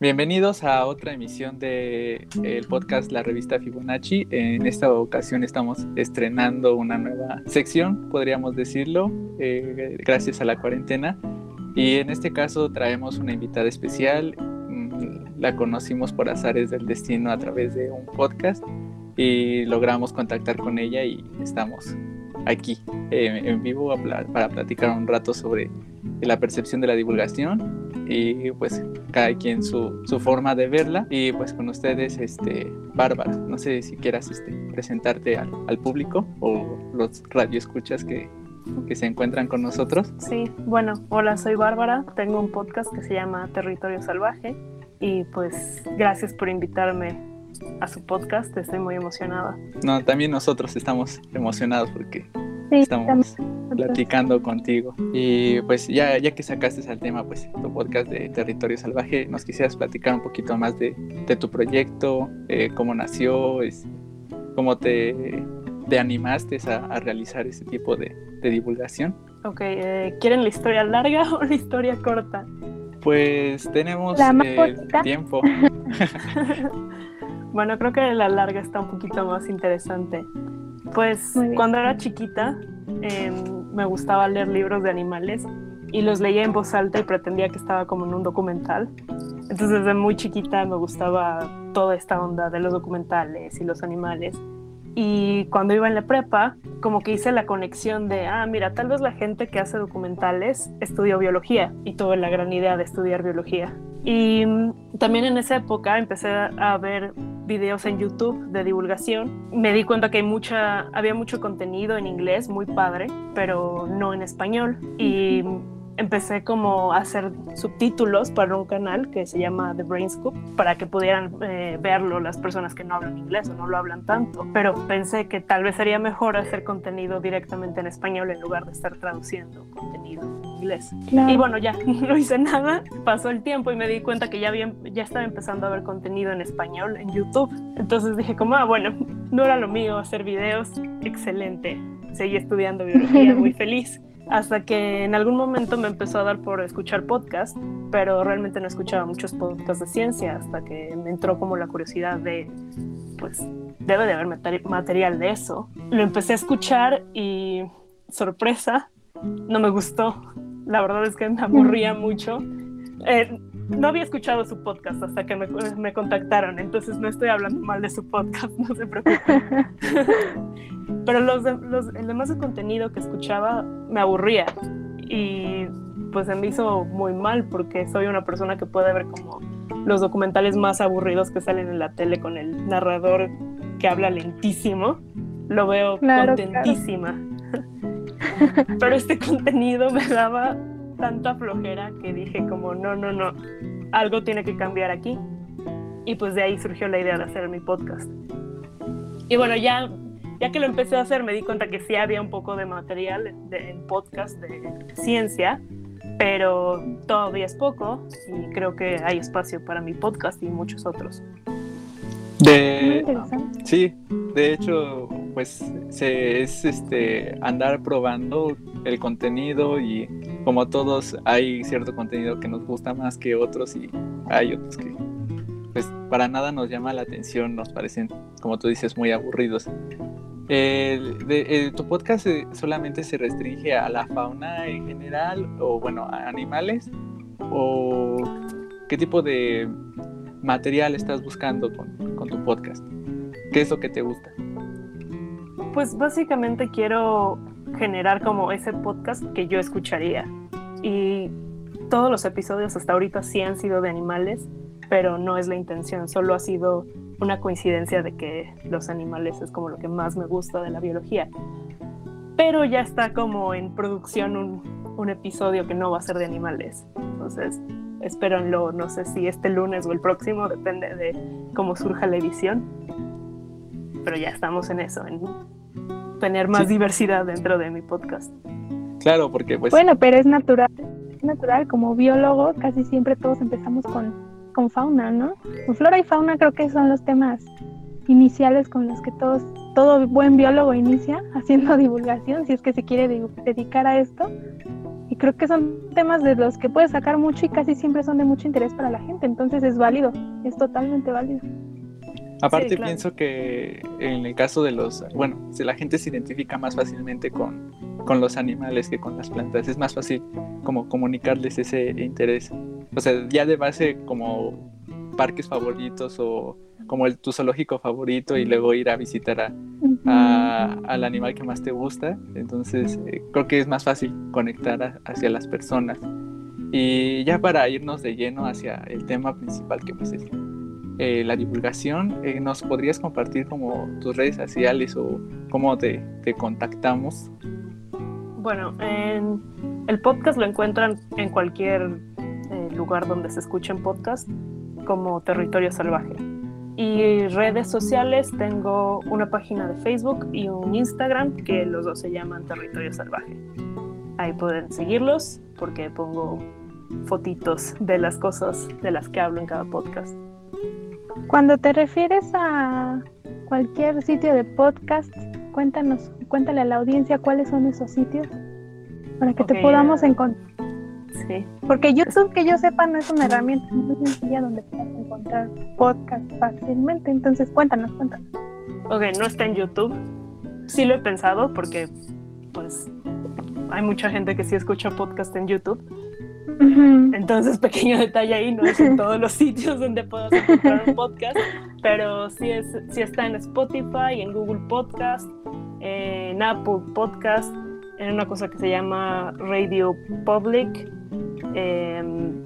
Bienvenidos a otra emisión de el podcast La Revista Fibonacci. En esta ocasión estamos estrenando una nueva sección, podríamos decirlo, eh, gracias a la cuarentena. Y en este caso traemos una invitada especial. Mm, la conocimos por azares del destino a través de un podcast y logramos contactar con ella y estamos aquí eh, en vivo para platicar un rato sobre la percepción de la divulgación y pues cada quien su, su, forma de verla y pues con ustedes este Bárbara no sé si quieras este presentarte al, al público o los radioescuchas que que se encuentran con nosotros. Sí, bueno, hola, soy Bárbara, tengo un podcast que se llama Territorio Salvaje y pues gracias por invitarme a su podcast, estoy muy emocionada. No, también nosotros estamos emocionados porque estamos platicando contigo. Y pues ya, ya que sacaste al tema, pues tu podcast de Territorio Salvaje, nos quisieras platicar un poquito más de, de tu proyecto, eh, cómo nació, es, cómo te, te animaste a, a, realizar ese tipo de, de divulgación. Ok, eh, ¿quieren la historia larga o la historia corta? Pues tenemos tiempo. bueno, creo que la larga está un poquito más interesante. Pues cuando era chiquita em, me gustaba leer libros de animales y los leía en voz alta y pretendía que estaba como en un documental. Entonces desde muy chiquita me gustaba toda esta onda de los documentales y los animales. Y cuando iba en la prepa, como que hice la conexión de, ah, mira, tal vez la gente que hace documentales estudió biología y tuve la gran idea de estudiar biología. Y mm, también en esa época empecé a ver videos en YouTube de divulgación. Me di cuenta que hay mucha, había mucho contenido en inglés, muy padre, pero no en español. Y empecé como a hacer subtítulos para un canal que se llama The Brain Scoop para que pudieran eh, verlo las personas que no hablan inglés o no lo hablan tanto. Pero pensé que tal vez sería mejor hacer contenido directamente en español en lugar de estar traduciendo contenido en inglés. Y bueno, ya no hice nada, pasó el tiempo y me di cuenta que ya, había, ya estaba empezando a ver contenido en español en YouTube. Entonces dije como, ah, bueno, no era lo mío hacer videos, excelente. Seguí estudiando biología, muy feliz hasta que en algún momento me empezó a dar por escuchar podcast, pero realmente no escuchaba muchos podcasts de ciencia hasta que me entró como la curiosidad de, pues, debe de haber material de eso. Lo empecé a escuchar y, sorpresa, no me gustó. La verdad es que me aburría mucho. Eh, no había escuchado su podcast hasta que me, me, contactaron, entonces no estoy hablando mal de su podcast, no se preocupen. Pero los, los, el demás de contenido que escuchaba me aburría y pues se me hizo muy mal porque soy una persona que puede ver como los documentales más aburridos que salen en la tele con el narrador que habla lentísimo. Lo veo contentísima. Pero este contenido me daba tanta flojera que dije como no, no, no, algo tiene que cambiar aquí. Y pues de ahí surgió la idea de hacer mi podcast. Y bueno, ya, ya que lo empecé a hacer me di cuenta que sí había un poco de material en podcast de ciencia, pero todavía es poco y creo que hay espacio para mi podcast y muchos otros. De, sí, de hecho, pues se, es este andar probando el contenido y como todos hay cierto contenido que nos gusta más que otros y hay otros que pues para nada nos llama la atención, nos parecen, como tú dices, muy aburridos. ¿Tu podcast solamente se restringe a la fauna en general o bueno, a animales? ¿O qué tipo de material estás buscando con, con tu podcast? ¿Qué es lo que te gusta? Pues básicamente quiero generar como ese podcast que yo escucharía. Y todos los episodios hasta ahorita sí han sido de animales, pero no es la intención, solo ha sido una coincidencia de que los animales es como lo que más me gusta de la biología. Pero ya está como en producción un, un episodio que no va a ser de animales. Entonces, espérenlo, no sé si este lunes o el próximo, depende de cómo surja la edición. Pero ya estamos en eso, en tener más diversidad dentro de mi podcast. Claro, porque pues... Bueno, pero es natural, es natural, como biólogo casi siempre todos empezamos con, con fauna, ¿no? flora y fauna creo que son los temas iniciales con los que todos, todo buen biólogo inicia haciendo divulgación, si es que se quiere dedicar a esto. Y creo que son temas de los que puedes sacar mucho y casi siempre son de mucho interés para la gente, entonces es válido, es totalmente válido. Aparte pienso que en el caso de los, bueno, si la gente se identifica más fácilmente con, con los animales que con las plantas, es más fácil como comunicarles ese interés. O sea, ya de base como parques favoritos o como el, tu zoológico favorito y luego ir a visitar a, al animal que más te gusta. Entonces eh, creo que es más fácil conectar hacia las personas. Y ya para irnos de lleno hacia el tema principal que pues es eh, la divulgación, eh, ¿nos podrías compartir como tus redes sociales o cómo te, contactamos? Bueno, en el podcast lo encuentran en cualquier eh, lugar donde se escuchen podcast como Territorio Salvaje. Y redes sociales, tengo una página de Facebook y un Instagram que los dos se llaman Territorio Salvaje. Ahí pueden seguirlos porque pongo fotitos de las cosas de las que hablo en cada podcast. Cuando te refieres a cualquier sitio de podcast, cuéntanos, cuéntale a la audiencia cuáles son esos sitios para que te podamos encontrar. Sí. Porque YouTube, que yo sepa, no es una herramienta muy sencilla donde puedas encontrar podcast fácilmente. Entonces, cuéntanos, cuéntanos. Ok, no está en YouTube. Sí lo he pensado porque, pues, hay mucha gente que sí escucha podcast en YouTube entonces, pequeño detalle ahí, no es en todos los sitios donde puedas encontrar un podcast, pero sí, es, sí está en Spotify, en Google Podcast, en Apple Podcast, en una cosa que se llama Radio Public. Em,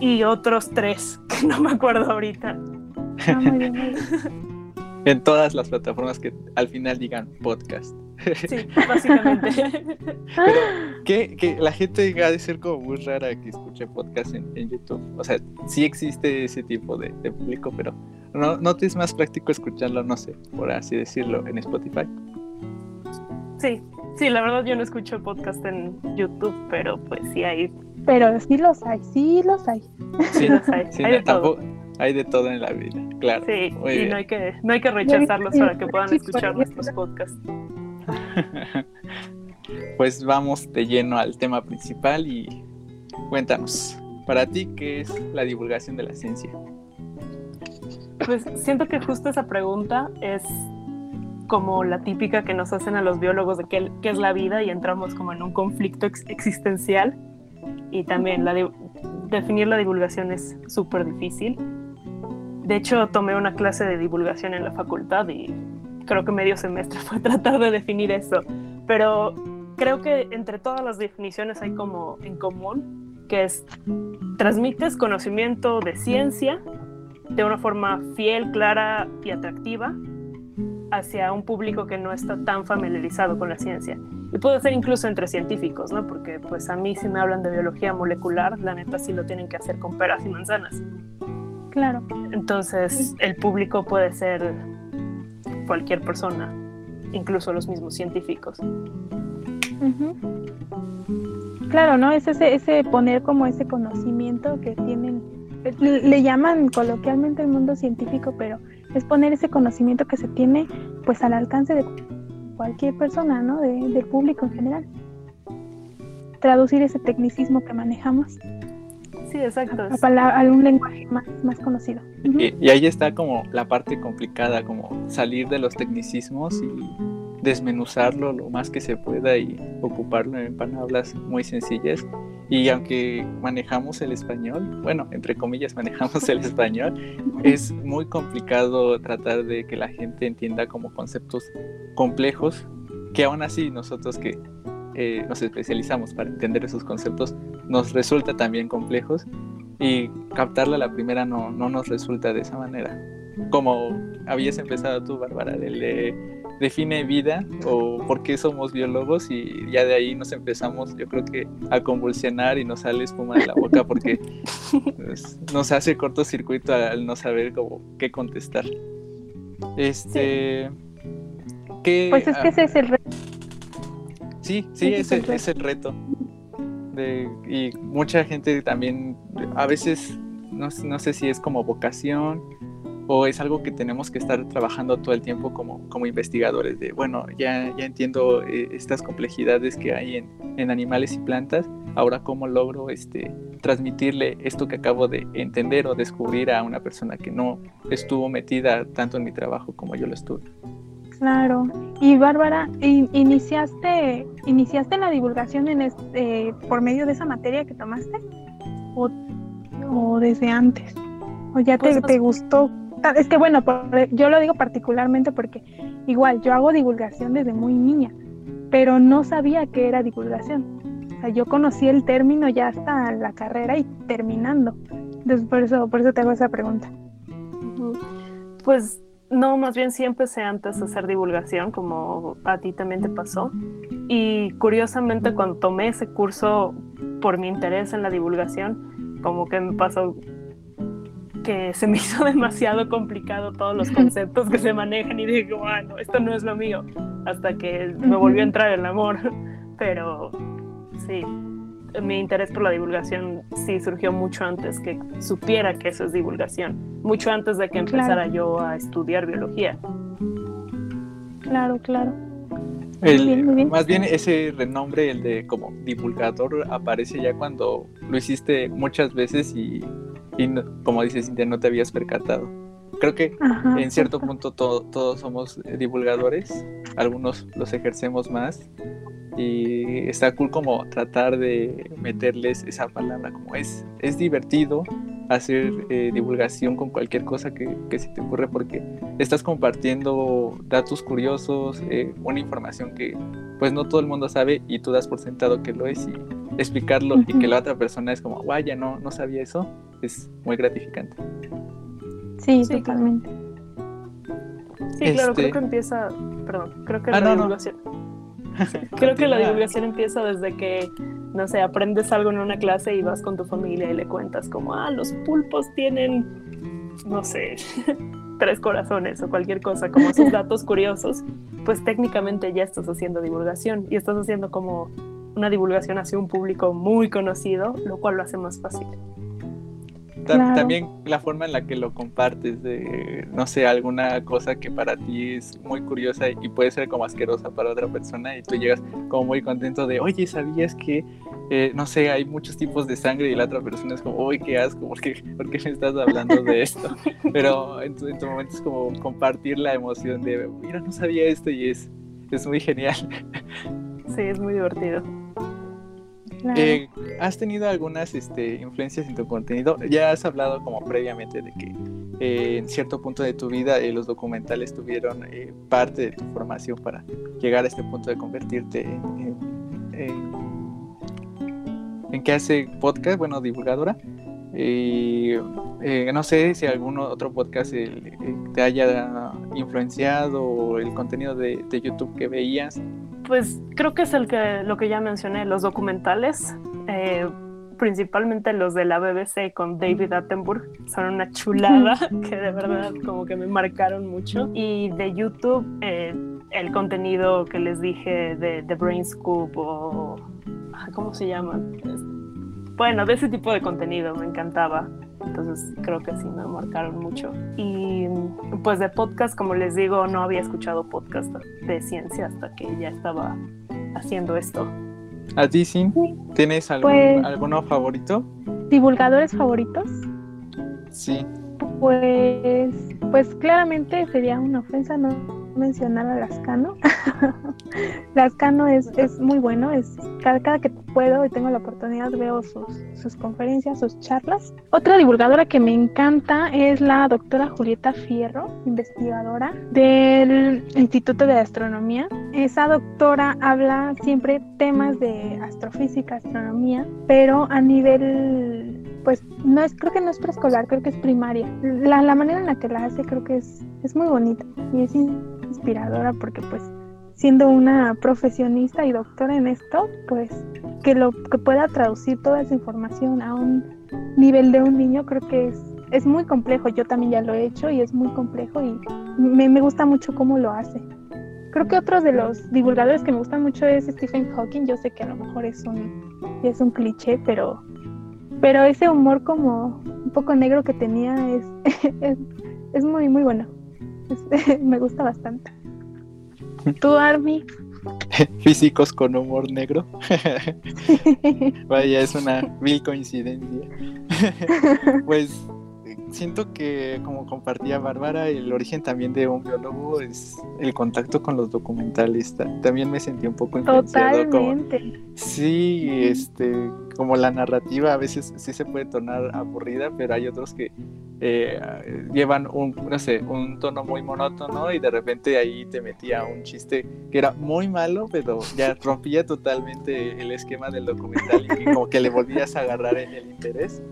y otros tres que no me acuerdo ahorita. Ah, en todas las plataformas que al final digan podcast. Sí, básicamente. Pero que, la gente diga de ser como muy rara que escuche podcast en, YouTube. O sea, sí existe ese tipo de, público, pero no, no te es más práctico escucharlo, no sé, por así decirlo, en Spotify. Sí, sí, la verdad yo no escucho podcast en YouTube, pero pues sí hay. Pero sí los hay, sí los hay. Sí, los hay. hay de todo. Hay de todo en la vida, claro. Sí, y no hay, que, no hay que rechazarlos para que puedan escuchar nuestros podcasts. pues vamos de lleno al tema principal y cuéntanos, para ti, ¿qué es la divulgación de la ciencia? Pues siento que justo esa pregunta es como la típica que nos hacen a los biólogos de qué, es la vida y entramos como en un conflicto existencial y también definir la divulgación es súper difícil. De hecho, tomé una clase de divulgación en la facultad y creo que medio semestre fue tratar de definir eso, pero creo que entre todas las definiciones hay como en común, que es transmites conocimiento de ciencia de una forma fiel, clara y atractiva hacia un público que no está tan familiarizado con la ciencia. Y puede ser incluso entre científicos, ¿no? Porque pues a mí si me hablan de biología molecular, la neta sí lo tienen que hacer con peras y manzanas. Claro. Entonces el público puede ser cualquier persona, incluso los mismos científicos. Claro, ¿no? Es ese, ese poner como ese conocimiento que tienen, le llaman coloquialmente el mundo científico, pero es poner ese conocimiento que se tiene pues al alcance de cualquier persona, ¿no? del público en general. Traducir ese tecnicismo que manejamos. Sí, exacto. A, un lenguaje más, más conocido. y, ahí está como la parte complicada, como salir de los tecnicismos y desmenuzarlo lo más que se pueda y ocuparlo en palabras muy sencillas. Y aunque manejamos el español, bueno, entre comillas manejamos el español, es muy complicado tratar de que la gente entienda como conceptos complejos, que aún así nosotros que eh, nos especializamos para entender esos conceptos, nos resulta también complejos y captarla a la primera no, no nos resulta de esa manera. Como habías empezado tú, Bárbara, de, define vida o por qué somos biólogos y ya de ahí nos empezamos, yo creo que a convulsionar y nos sale espuma de la boca porque pues, nos hace cortocircuito al no saber cómo qué contestar. Este, pues es que ese es el reto Sí, sí, ese, es el reto. y mucha gente también, a veces, no, sé si es como vocación o es algo que tenemos que estar trabajando todo el tiempo como, como investigadores de, bueno, ya, ya entiendo eh, estas complejidades que hay en, en, animales y plantas, ahora cómo logro este, transmitirle esto que acabo de entender o descubrir a una persona que no estuvo metida tanto en mi trabajo como yo lo estuve. Claro. Y Bárbara, ¿iniciaste, iniciaste la divulgación en este, por medio de esa materia que tomaste? ¿O, o desde antes? ¿O ya te, pues te gustó? Es que bueno, yo lo digo particularmente porque igual yo hago divulgación desde muy niña, pero no sabía que era divulgación. O sea, yo conocí el término ya hasta la carrera y terminando. Entonces por eso, por eso te hago esa pregunta. Pues no, más bien sí empecé antes a hacer divulgación, como a ti también te pasó. Y curiosamente cuando tomé ese curso por mi interés en la divulgación, como que me pasó que se me hizo demasiado complicado todos los conceptos que se manejan y dije, bueno, esto no es lo mío, hasta que me volvió a entrar el amor. Pero sí, mi interés por la divulgación sí surgió mucho antes que supiera que eso es divulgación, mucho antes de que empezara yo a estudiar biología. Claro, claro. Más bien ese renombre, el de como divulgador, aparece ya cuando lo hiciste muchas veces y, como dices, Cintia, no te habías percatado. Creo que en cierto punto todos somos divulgadores, algunos los ejercemos más y está cool como tratar de meterles esa palabra, como es, es divertido hacer eh, divulgación con cualquier cosa que, se te ocurre porque estás compartiendo datos curiosos, eh, una información que pues no todo el mundo sabe y tú das por sentado que lo es y explicarlo y que la otra persona es como, vaya, no, no sabía eso, es muy gratificante. Sí, totalmente. Sí, claro, creo este que empieza, perdón, creo que ah, la divulgación. Creo que la divulgación empieza desde que, no sé, aprendes algo en una clase y vas con tu familia y le cuentas como, ah, los pulpos tienen, no sé, tres corazones o cualquier cosa, como esos datos curiosos, pues técnicamente ya estás haciendo divulgación y estás haciendo como una divulgación hacia un público muy conocido, lo cual lo hace más fácil. También la forma en la que lo compartes, de, no sé, alguna cosa que para ti es muy curiosa y puede ser como asquerosa para otra persona y tú llegas como muy contento de, oye, ¿sabías que, eh, no sé, hay muchos tipos de sangre y la otra persona es como, uy, qué asco, ¿por qué, ¿por qué me estás hablando de esto? Pero en tu, en tu, momento es como compartir la emoción de, mira, no sabía esto y es, es muy genial. Sí, es muy divertido. Eh, ¿Has tenido algunas este, influencias en tu contenido? Ya has hablado como previamente de que eh, en cierto punto de tu vida eh, los documentales tuvieron parte de tu formación para llegar a este punto de convertirte en, en, que hace podcast, bueno, divulgadora. No sé si algún otro podcast te haya influenciado el contenido de YouTube que veías pues creo que es el que lo que ya mencioné, los documentales, eh, principalmente los de la BBC con David Attenborough, son una chulada que de verdad como que me marcaron mucho. Y de YouTube, eh, el contenido que les dije de The Brain Scoop o... ¿Cómo se llama? Bueno, de ese tipo de contenido me encantaba. Entonces creo que sí me marcaron mucho. Y pues de podcast, como les digo, no había escuchado podcast de ciencia hasta que ya estaba haciendo esto. ¿A ti sí? ¿Tienes algún, pues alguno favorito? ¿Divulgadores favoritos? Sí. Pues, pues claramente sería una ofensa no mencionar a Lascano. Lascano es, es muy bueno, es cada, cada que puedo y tengo la oportunidad veo sus, sus conferencias, sus charlas. Otra divulgadora que me encanta es la doctora Julieta Fierro, investigadora del Instituto de Astronomía. Esa doctora habla siempre temas de astrofísica, astronomía, pero a nivel pues no es, creo que no es preescolar, creo que es primaria. La, la manera en la que la hace creo que es, es muy bonita y es inspiradora porque pues siendo una profesionista y doctora en esto, pues que lo que pueda traducir toda esa información a un nivel de un niño creo que es, es muy complejo. Yo también ya lo he hecho y es muy complejo y me, me gusta mucho cómo lo hace. Creo que otro de los divulgadores que me gustan mucho es Stephen Hawking. Yo sé que a lo mejor es un, es un cliché, pero, pero ese humor como un poco negro que tenía es, es es muy, muy bueno. me gusta bastante. ¿Tú, Army? Físicos con humor negro. Vaya, es una mil coincidencia. pues siento que como compartía Bárbara, el origen también de un biólogo es el contacto con los documentales. También me sentí un poco influenciado. Totalmente. sí, este, como la narrativa a veces sí se puede tornar aburrida, pero hay otros que eh, llevan un, no sé, un tono muy monótono y de repente ahí te metía un chiste que era muy malo, pero ya rompía totalmente el esquema del documental y como que le volvías a agarrar en el interés.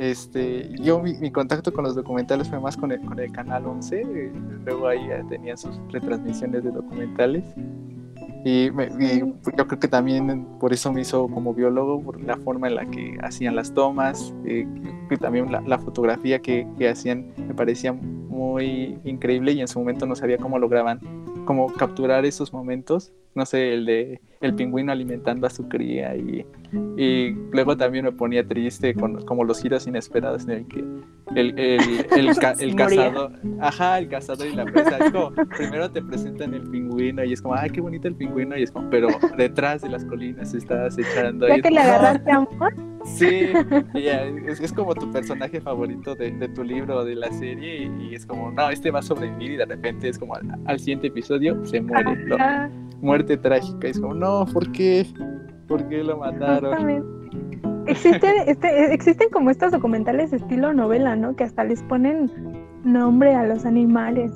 Este, yo mi, contacto con los documentales fue más con el, canal 11, eh, luego ahí tenían sus retransmisiones de documentales. Y, yo creo que también por eso me hizo como biólogo, por la forma en la que hacían las tomas, eh, también la, fotografía que, que, hacían me parecía muy increíble y en su momento no sabía cómo lograban como capturar esos momentos. No sé, el de el pingüino alimentando a su cría y, y luego también me ponía triste con como los giros inesperados en el que el, el, el, el cazador, ajá, el cazador y la presa, es como, primero te presentan el pingüino y es como, ay, qué bonito el pingüino y es como, pero detrás de las colinas estás echando ¿Ya que le agarraste amor? Sí, es, es, como tu personaje favorito de, de, tu libro o de la serie y, es como, no, este va a sobrevivir y de repente es como al, siguiente episodio se muere, muerte trágica. Y es como, no, ¿por qué? ¿Por qué lo mataron? Existe, este, existen como estos documentales estilo novela, ¿no? Que hasta les ponen nombre a los animales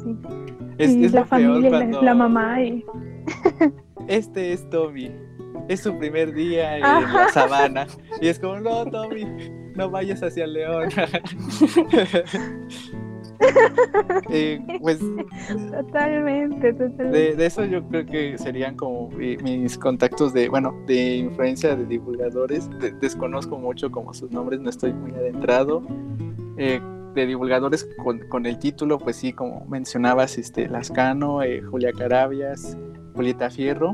y, es, la familia, la, mamá y... Este es Tommy. Es su primer día en la sabana. Y es como, no, Tommy, no vayas hacia el león. Eh, pues totalmente, totalmente. De, eso yo creo que serían como mis contactos de, bueno, de influencia de divulgadores. desconozco mucho como sus nombres, no estoy muy adentrado. Eh, de divulgadores con, el título, pues sí, como mencionabas, este, Lascano, eh, Julia Carabias, Julieta Fierro.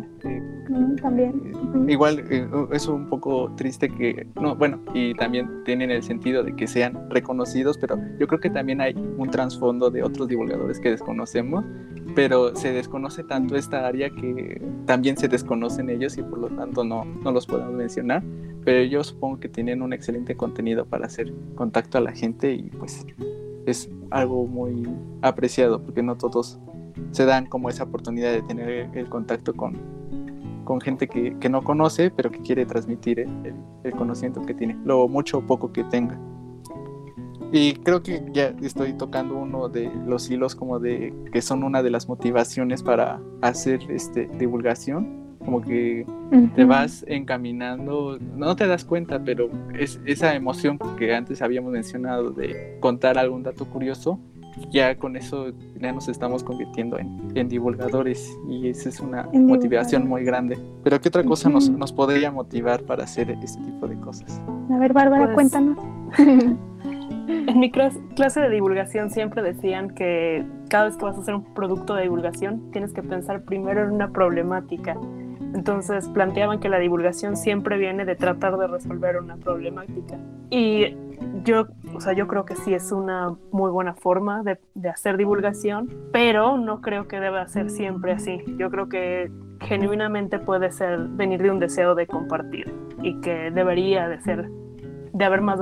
Mm, también. Igual eh, es un poco triste que, no, bueno, y también tienen el sentido de que sean reconocidos, pero yo creo que también hay un trasfondo de otros divulgadores que desconocemos, pero se desconoce tanto esta área que también se desconocen ellos y por lo tanto no, no los podemos mencionar, pero yo supongo que tienen un excelente contenido para hacer contacto a la gente y pues es algo muy apreciado porque no todos se dan como esa oportunidad de tener el contacto con, con gente que, que no conoce, pero que quiere transmitir el, el, conocimiento que tiene, lo mucho o poco que tenga. Y creo que ya estoy tocando uno de los hilos como de que son una de las motivaciones para hacer este divulgación, como que te vas encaminando, no te das cuenta, pero es esa emoción que antes habíamos mencionado de contar algún dato curioso, ya con eso ya nos estamos convirtiendo en, divulgadores y esa es una motivación muy grande. Pero ¿qué otra cosa nos, nos, podría motivar para hacer este tipo de cosas? A ver, Bárbara, pues, cuéntanos. en mi clase de divulgación siempre decían que cada vez que vas a hacer un producto de divulgación tienes que pensar primero en una problemática. Entonces planteaban que la divulgación siempre viene de tratar de resolver una problemática. Y yo, o sea, yo creo que sí es una muy buena forma de, hacer divulgación, pero no creo que deba ser siempre así. Yo creo que genuinamente puede ser venir de un deseo de compartir y que debería de ser de haber más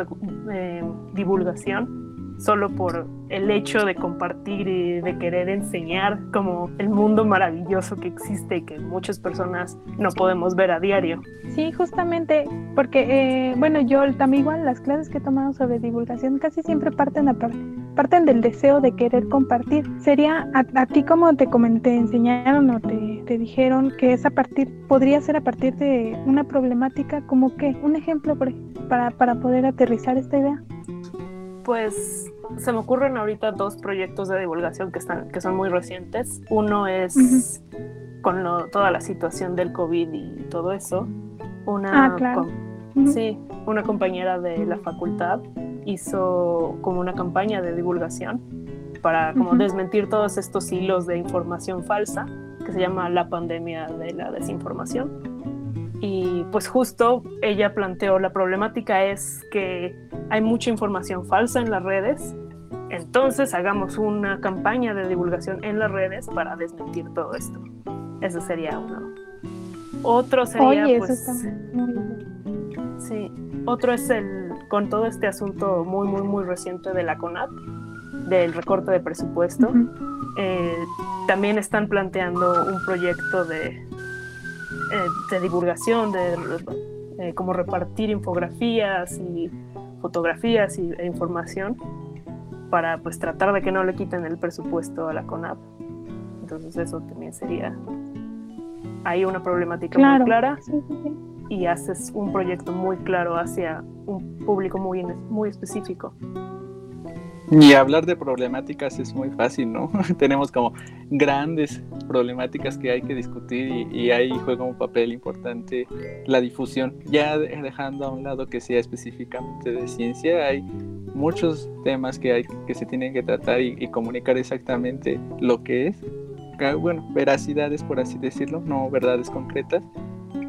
eh, divulgación solo por el hecho de compartir y de querer enseñar como el mundo maravilloso que existe y que muchas personas no podemos ver a diario. Sí, justamente, porque, eh, bueno, yo también igual las clases que he tomado sobre divulgación casi siempre parten, a parten del deseo de querer compartir. Sería a, ti como te comenté, enseñaron o te, te, dijeron que es a partir, podría ser a partir de una problemática, como que, un ejemplo para, para poder aterrizar esta idea. Pues se me ocurren ahorita dos proyectos de divulgación que, están, que son muy recientes. Uno es con toda la situación del COVID y todo eso. Una, ah, sí, una compañera de la facultad hizo como una campaña de divulgación para como desmentir todos estos hilos de información falsa que se llama la pandemia de la desinformación y pues justo ella planteó la problemática es que hay mucha información falsa en las redes Entonces hagamos una campaña de divulgación en las redes para desmentir todo esto. Eso sería uno. Otro sería, pues, sí, otro es el con todo este asunto muy muy muy reciente de la CONAP, del recorte de presupuesto. Eh, también están planteando un proyecto de, de divulgación, de eh, cómo repartir infografías y fotografías y, e información para pues tratar de que no le quiten el presupuesto a la CONAP. Entonces eso también sería hay una problemática muy clara y haces un proyecto muy claro hacia un público muy, muy específico. Y hablar de problemáticas es muy fácil, ¿no? Tenemos como grandes problemáticas que hay que discutir y, ahí juega un papel importante la difusión. Ya dejando a un lado que sea específicamente de ciencia, hay muchos temas que, hay, que se tienen que tratar y, comunicar exactamente lo que es. Bueno, veracidades, por así decirlo, no verdades concretas,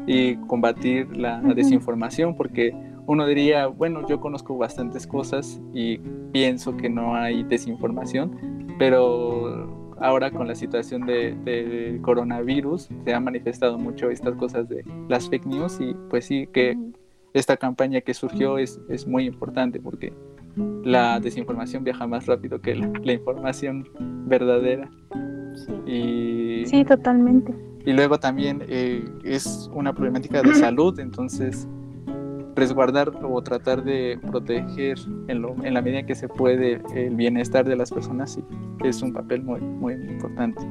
y combatir la desinformación, porque uno diría, bueno, yo conozco bastantes cosas y pienso que no hay desinformación, pero ahora con la situación del de coronavirus se han manifestado mucho estas cosas de las fake news y pues sí que esta campaña que surgió es, es muy importante porque la desinformación viaja más rápido que la, información verdadera. Sí. Y, totalmente. Y luego también eh, es una problemática de salud, entonces resguardar o tratar de proteger en, lo, en la medida que se puede el bienestar de las personas sí, es un papel muy, muy importante.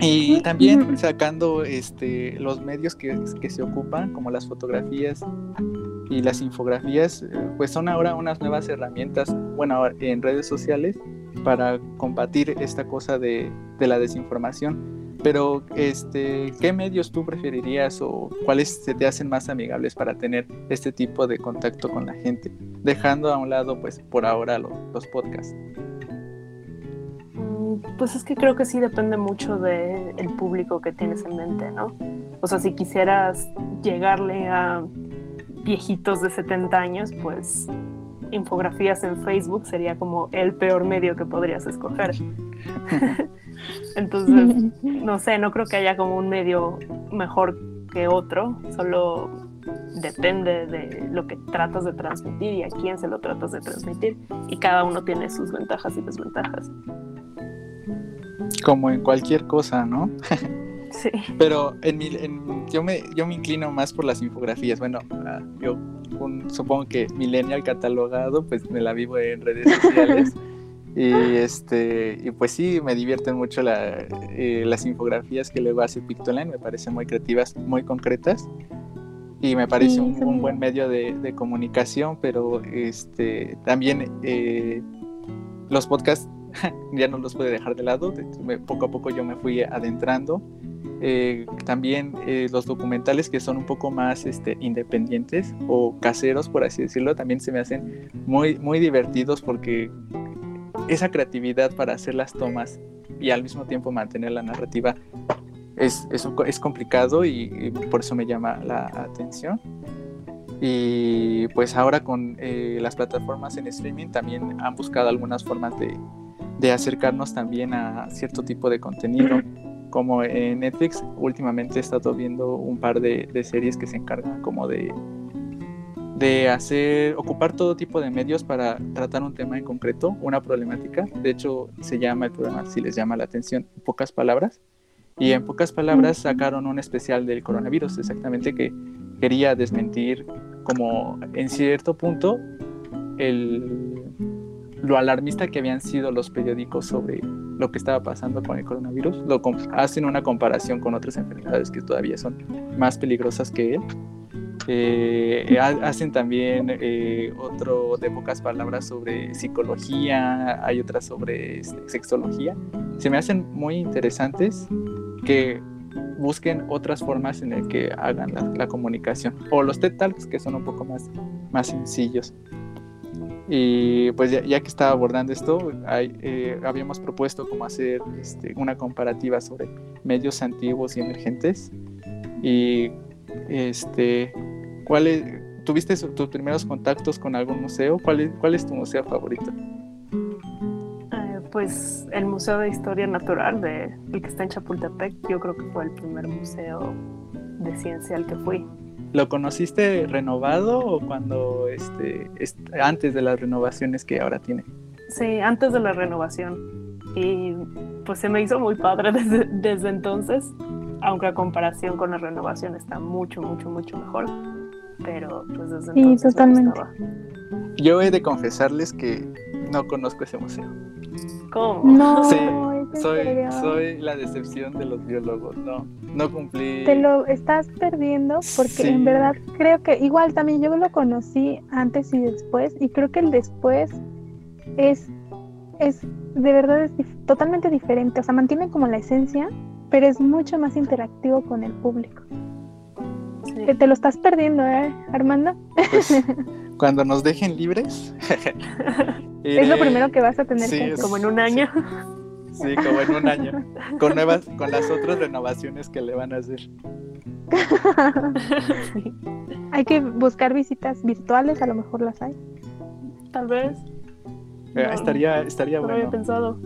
Y también sacando este, los medios que, que, se ocupan, como las fotografías y las infografías, eh, pues son ahora unas nuevas herramientas, bueno, en redes sociales para combatir esta cosa de, de la desinformación pero, este, ¿qué medios tú preferirías o cuáles se te hacen más amigables para tener este tipo de contacto con la gente? Dejando a un lado, pues, por ahora los, podcasts. Mm, pues es que creo que sí depende mucho del público que tienes en mente, ¿no? O sea, si quisieras llegarle a viejitos de 70 años, pues infografías en Facebook sería como el peor medio que podrías escoger. Entonces, no sé, no creo que haya como un medio mejor que otro, solo depende de lo que tratas de transmitir y a quién se lo tratas de transmitir. Y cada uno tiene sus ventajas y desventajas. Como en cualquier cosa, ¿no? sí. Pero en mi, yo, me, yo me inclino más por las infografías. Bueno, ah, yo supongo que millennial catalogado, pues me la vivo en redes sociales. Y este, y pues sí, me divierten mucho eh, las infografías que luego hace Pictoline, me parecen muy creativas, muy concretas. Y me parece un, buen medio de, comunicación, pero este también eh, los podcasts ya no los puede dejar de lado. poco a poco yo me fui adentrando. Eh, también los documentales que son un poco más este, independientes o caseros, por así decirlo, también se me hacen muy, muy divertidos porque esa creatividad para hacer las tomas y al mismo tiempo mantener la narrativa es, es, complicado y, por eso me llama la atención. Y pues ahora con eh, las plataformas en streaming también han buscado algunas formas de, de acercarnos también a cierto tipo de contenido. Como en Netflix, últimamente he estado viendo un par de, de series que se encargan como de de hacer, ocupar todo tipo de medios para tratar un tema en concreto, una problemática. De hecho, se llama el programa, si les llama la atención, pocas palabras. Y en pocas palabras sacaron un especial del coronavirus, exactamente que quería desmentir como en cierto punto el, lo alarmista que habían sido los periódicos sobre lo que estaba pasando con el coronavirus. Lo, hacen una comparación con otras enfermedades que todavía son más peligrosas que él eh, hacen también eh, otro de pocas palabras sobre psicología, hay otras sobre sexología. Se me hacen muy interesantes que busquen otras formas en el que hagan la, comunicación. O los TED Talks, que son un poco más, más sencillos. Y pues ya, que estaba abordando esto, eh, habíamos propuesto como hacer este, una comparativa sobre medios antiguos y emergentes. Y este, ¿Cuál ¿Tuviste tus primeros contactos con algún museo? ¿Cuál es, ¿Cuál es tu museo favorito? pues el Museo de Historia Natural de el que está en Chapultepec, yo creo que fue el primer museo de ciencia al que fui. ¿Lo conociste renovado o cuando este, antes de las renovaciones que ahora tiene? Sí, antes de la renovación. Y pues se me hizo muy padre desde, desde entonces, aunque a comparación con la renovación está mucho, mucho, mucho mejor. Pero pues desde sí, entonces. totalmente. Yo he de confesarles que no conozco ese museo. ¿Cómo? No, sí, soy, soy la decepción de los biólogos, no, no cumplí. Te lo estás perdiendo porque en verdad creo que igual también yo lo conocí antes y después y creo que el después es, es de verdad es totalmente diferente, o sea, mantiene como la esencia, pero es mucho más interactivo con el público. Te, lo estás perdiendo, ¿eh, Armando? Pues, cuando nos dejen libres. es lo primero que vas a tener que como en un año. Sí, como en un año. Con nuevas, con las otras renovaciones que le van a hacer. Hay que buscar visitas virtuales, a lo mejor las hay. Tal vez. Eh, estaría, estaría no bueno. había pensado.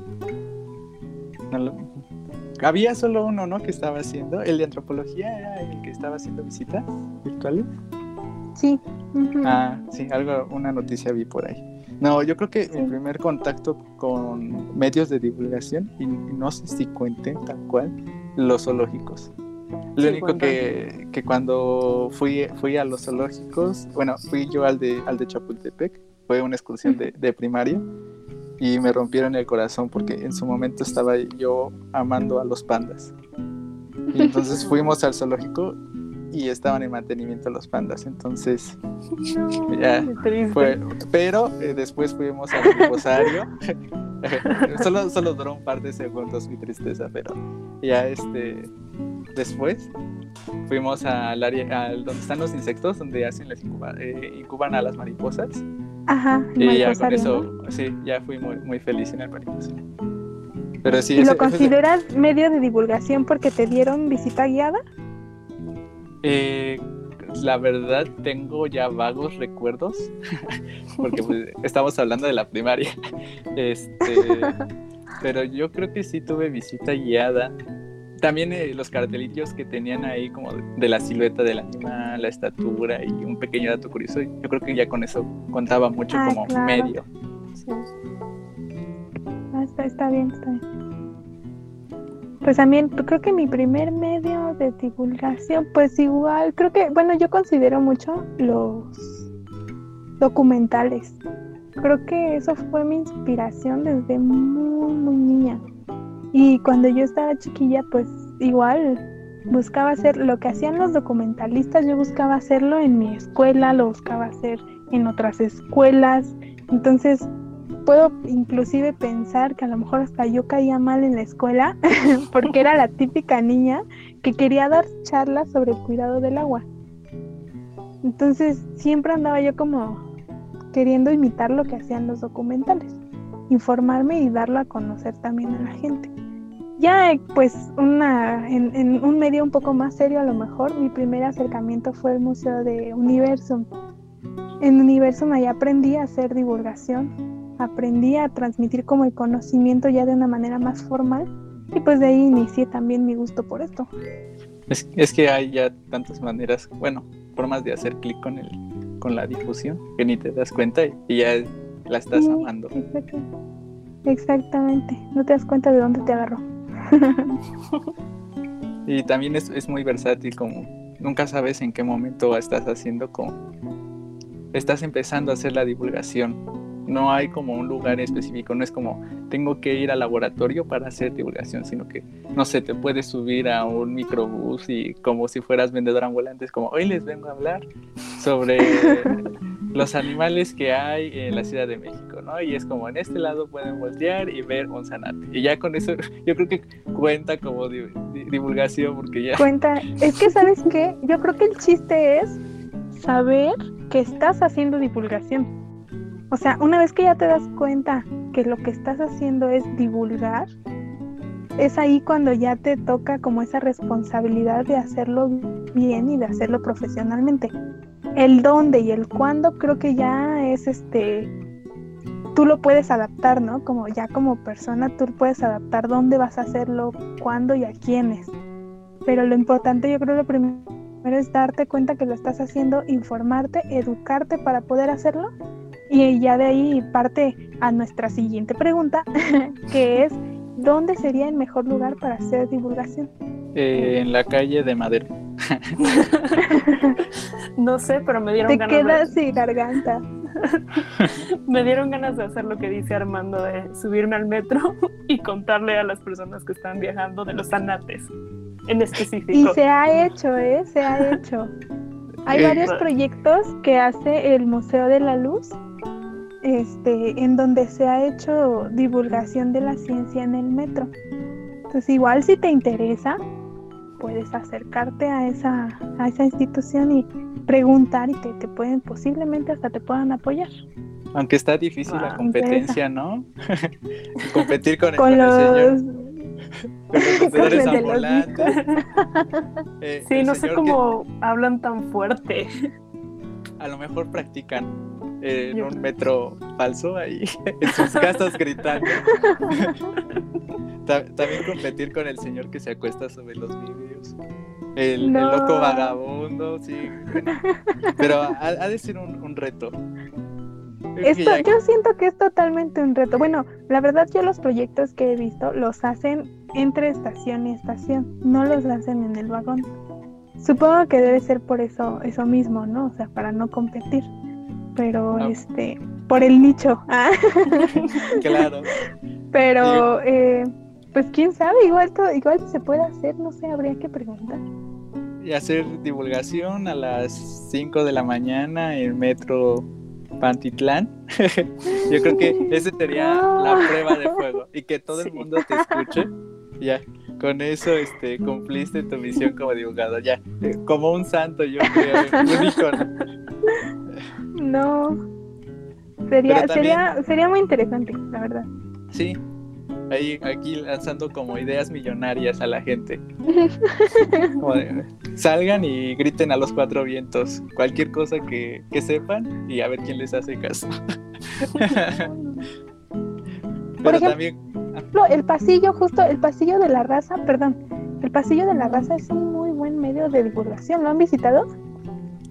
Había solo uno, ¿no? Que estaba haciendo. El de antropología era el que estaba haciendo visitas virtuales. Sí. Ah, sí, algo, una noticia vi por ahí. No, yo creo que el primer contacto con medios de divulgación, y, no sé si cuenten tal cual, los zoológicos. Lo único que, que, cuando fui, fui a los zoológicos, bueno, fui yo al de, al de Chapultepec, fue una excursión de, de primaria y me rompieron el corazón porque en su momento estaba yo amando a los pandas. Y entonces fuimos al zoológico y estaban en mantenimiento los pandas. Entonces, ya fue. Pero eh, después fuimos al rosario. solo, solo duró un par de segundos mi tristeza, pero ya este. Después fuimos al área al, donde están los insectos, donde hacen las eh, incuban a las mariposas. Ajá. Y ya con eso, sí, ya fui muy, muy feliz en el mariposario. Pero sí, ¿Y lo consideras medio de divulgación porque te dieron visita guiada? Eh, la verdad tengo ya vagos recuerdos, porque pues, estamos hablando de la primaria. Este, pero yo creo que sí tuve visita guiada. También eh, los cartelillos que tenían ahí como de la silueta del animal, la estatura y un pequeño dato curioso, yo creo que ya con eso contaba mucho ah, como medio. Ah, está, está bien, está bien. Pues también creo que mi primer medio de divulgación, pues igual, creo que, bueno, yo considero mucho los documentales. Creo que eso fue mi inspiración desde muy, muy niña. Y cuando yo estaba chiquilla, pues igual buscaba hacer lo que hacían los documentalistas, yo buscaba hacerlo en mi escuela, lo buscaba hacer en otras escuelas. Entonces, puedo inclusive pensar que a lo mejor hasta yo caía mal en la escuela porque era la típica niña que quería dar charlas sobre el cuidado del agua. Entonces siempre andaba yo como queriendo imitar lo que hacían los documentales, informarme y darlo a conocer también a la gente. Ya pues una, en, en un medio un poco más serio a lo mejor, mi primer acercamiento fue el Museo de Universum. En Universum ahí aprendí a hacer divulgación aprendí a transmitir como el conocimiento ya de una manera más formal y pues de ahí inicié también mi gusto por esto. Es, es que hay ya tantas maneras, bueno, formas de hacer clic con el con la difusión que ni te das cuenta y, ya la estás amando. Exactamente, no te das cuenta de dónde te agarró. y también es, es muy versátil, como nunca sabes en qué momento estás haciendo como estás empezando a hacer la divulgación. No hay como un lugar específico, no es como tengo que ir al laboratorio para hacer divulgación, sino que, no sé, te puedes subir a un microbús y como si fueras vendedor ambulante, es como, hoy les vengo a hablar sobre los animales que hay en la Ciudad de México, ¿no? Y es como, en este lado pueden voltear y ver un zanate. Y ya con eso, yo creo que cuenta como divulgación, porque ya... Cuenta, es que, ¿sabes qué? Yo creo que el chiste es saber que estás haciendo divulgación o sea, una vez que ya te das cuenta que lo que estás haciendo es divulgar, es ahí cuando ya te toca como esa responsabilidad de hacerlo bien y de hacerlo profesionalmente. El dónde y el cuándo creo que ya es este tú lo puedes adaptar, ¿no? Como ya como persona tú puedes adaptar dónde vas a hacerlo, cuándo y a quiénes. Pero lo importante yo creo lo primero es darte cuenta que lo estás haciendo, informarte, educarte para poder hacerlo. Y ya de ahí parte a nuestra siguiente pregunta, que es, ¿dónde sería el mejor lugar para hacer divulgación? Eh, en la calle de Madero. no sé, pero me dieron Te ganas quedas sin garganta. me dieron ganas de hacer lo que dice Armando, de subirme al metro y contarle a las personas que están viajando de los anates en específico. Y se ha hecho, ¿eh? Se ha hecho. Hay Eh, varios proyectos que hace el Museo de la Luz, este, en donde se ha hecho divulgación de la ciencia en el metro. Entonces, igual si te interesa, puedes acercarte a esa, a esa institución y preguntar y que te pueden, posiblemente hasta te puedan apoyar. Aunque está difícil la Ah, competencia, ¿no? Competir con, el, Con con el los... con los con ambulantes. Eh, Sí, no sé cómo hablan tan fuerte. a lo mejor practican en un metro falso ahí, en sus casas gritando. Ta- También competir con el señor que se acuesta sobre los vidrios. El, loco vagabundo, sí. bueno. Pero ha, ha de ser un, un reto. Esto, ya- yo siento que es totalmente un reto. Bueno, la verdad yo los proyectos que he visto los hacen entre estación y estación, no los hacen en el vagón. Supongo que debe ser por eso, eso mismo, ¿no? O sea, para no competir. Pero Ah. este, por el nicho. Ah, Claro. Pero eh, pues quién sabe, igual to- igual se puede hacer, no sé, habría que preguntar. Y hacer divulgación a las 5 de la mañana en Metro Pantitlán. Yo creo que ese sería la prueba de fuego. Y que todo Sí. el mundo te escuche. Ya. Con eso este, cumpliste tu misión como divulgador. Ya. Eh, Como un santo, yo creo. Un ícono. No. Sería, también- sería, sería muy interesante, la verdad. Sí. Ahí, aquí lanzando como ideas millonarias a la gente. Como de, salgan y griten a los cuatro vientos cualquier cosa que, que sepan y a ver quién les hace caso. Pero ejemplo- también ejemplo, el pasillo, justo el pasillo de la raza, perdón, el pasillo de la raza es un muy buen medio de divulgación. ¿Lo han visitado?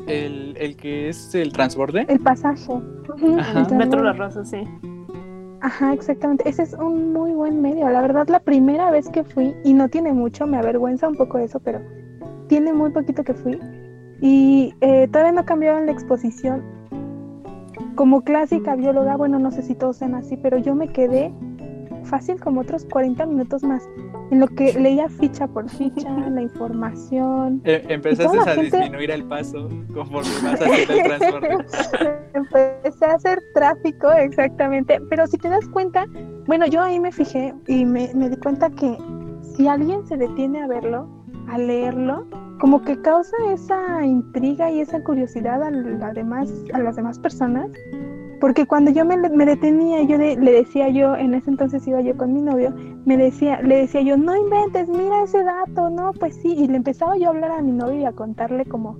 El, el que es el transborde. El pasaje. El Metro La. Rosa, sí. Ajá, exactamente. Ese es un muy buen medio. La verdad, la primera vez que fui, y no tiene mucho, me avergüenza un poco eso, pero tiene muy poquito que fui. Y eh, todavía no cambiaban la exposición. Como clásica bióloga, bueno, no sé si todos sean así, pero yo me quedé fácil como otros 40 minutos más, en lo que leía ficha por ficha, la información. Eh, empezaste a gente- disminuir el paso conforme vas haciendo el transborde. Empecé a hacer tráfico, exactamente. Pero si te das cuenta, bueno, yo ahí me fijé y me, me di cuenta que si alguien se detiene a verlo, a leerlo, como que causa esa intriga y esa curiosidad a, la demás, a las demás personas. Porque cuando yo me, me detenía, yo le, le decía yo, en ese entonces iba yo con mi novio, me decía, le decía yo, no inventes, mira ese dato, no, pues sí, y le empezaba yo a hablar a mi novio y a contarle como,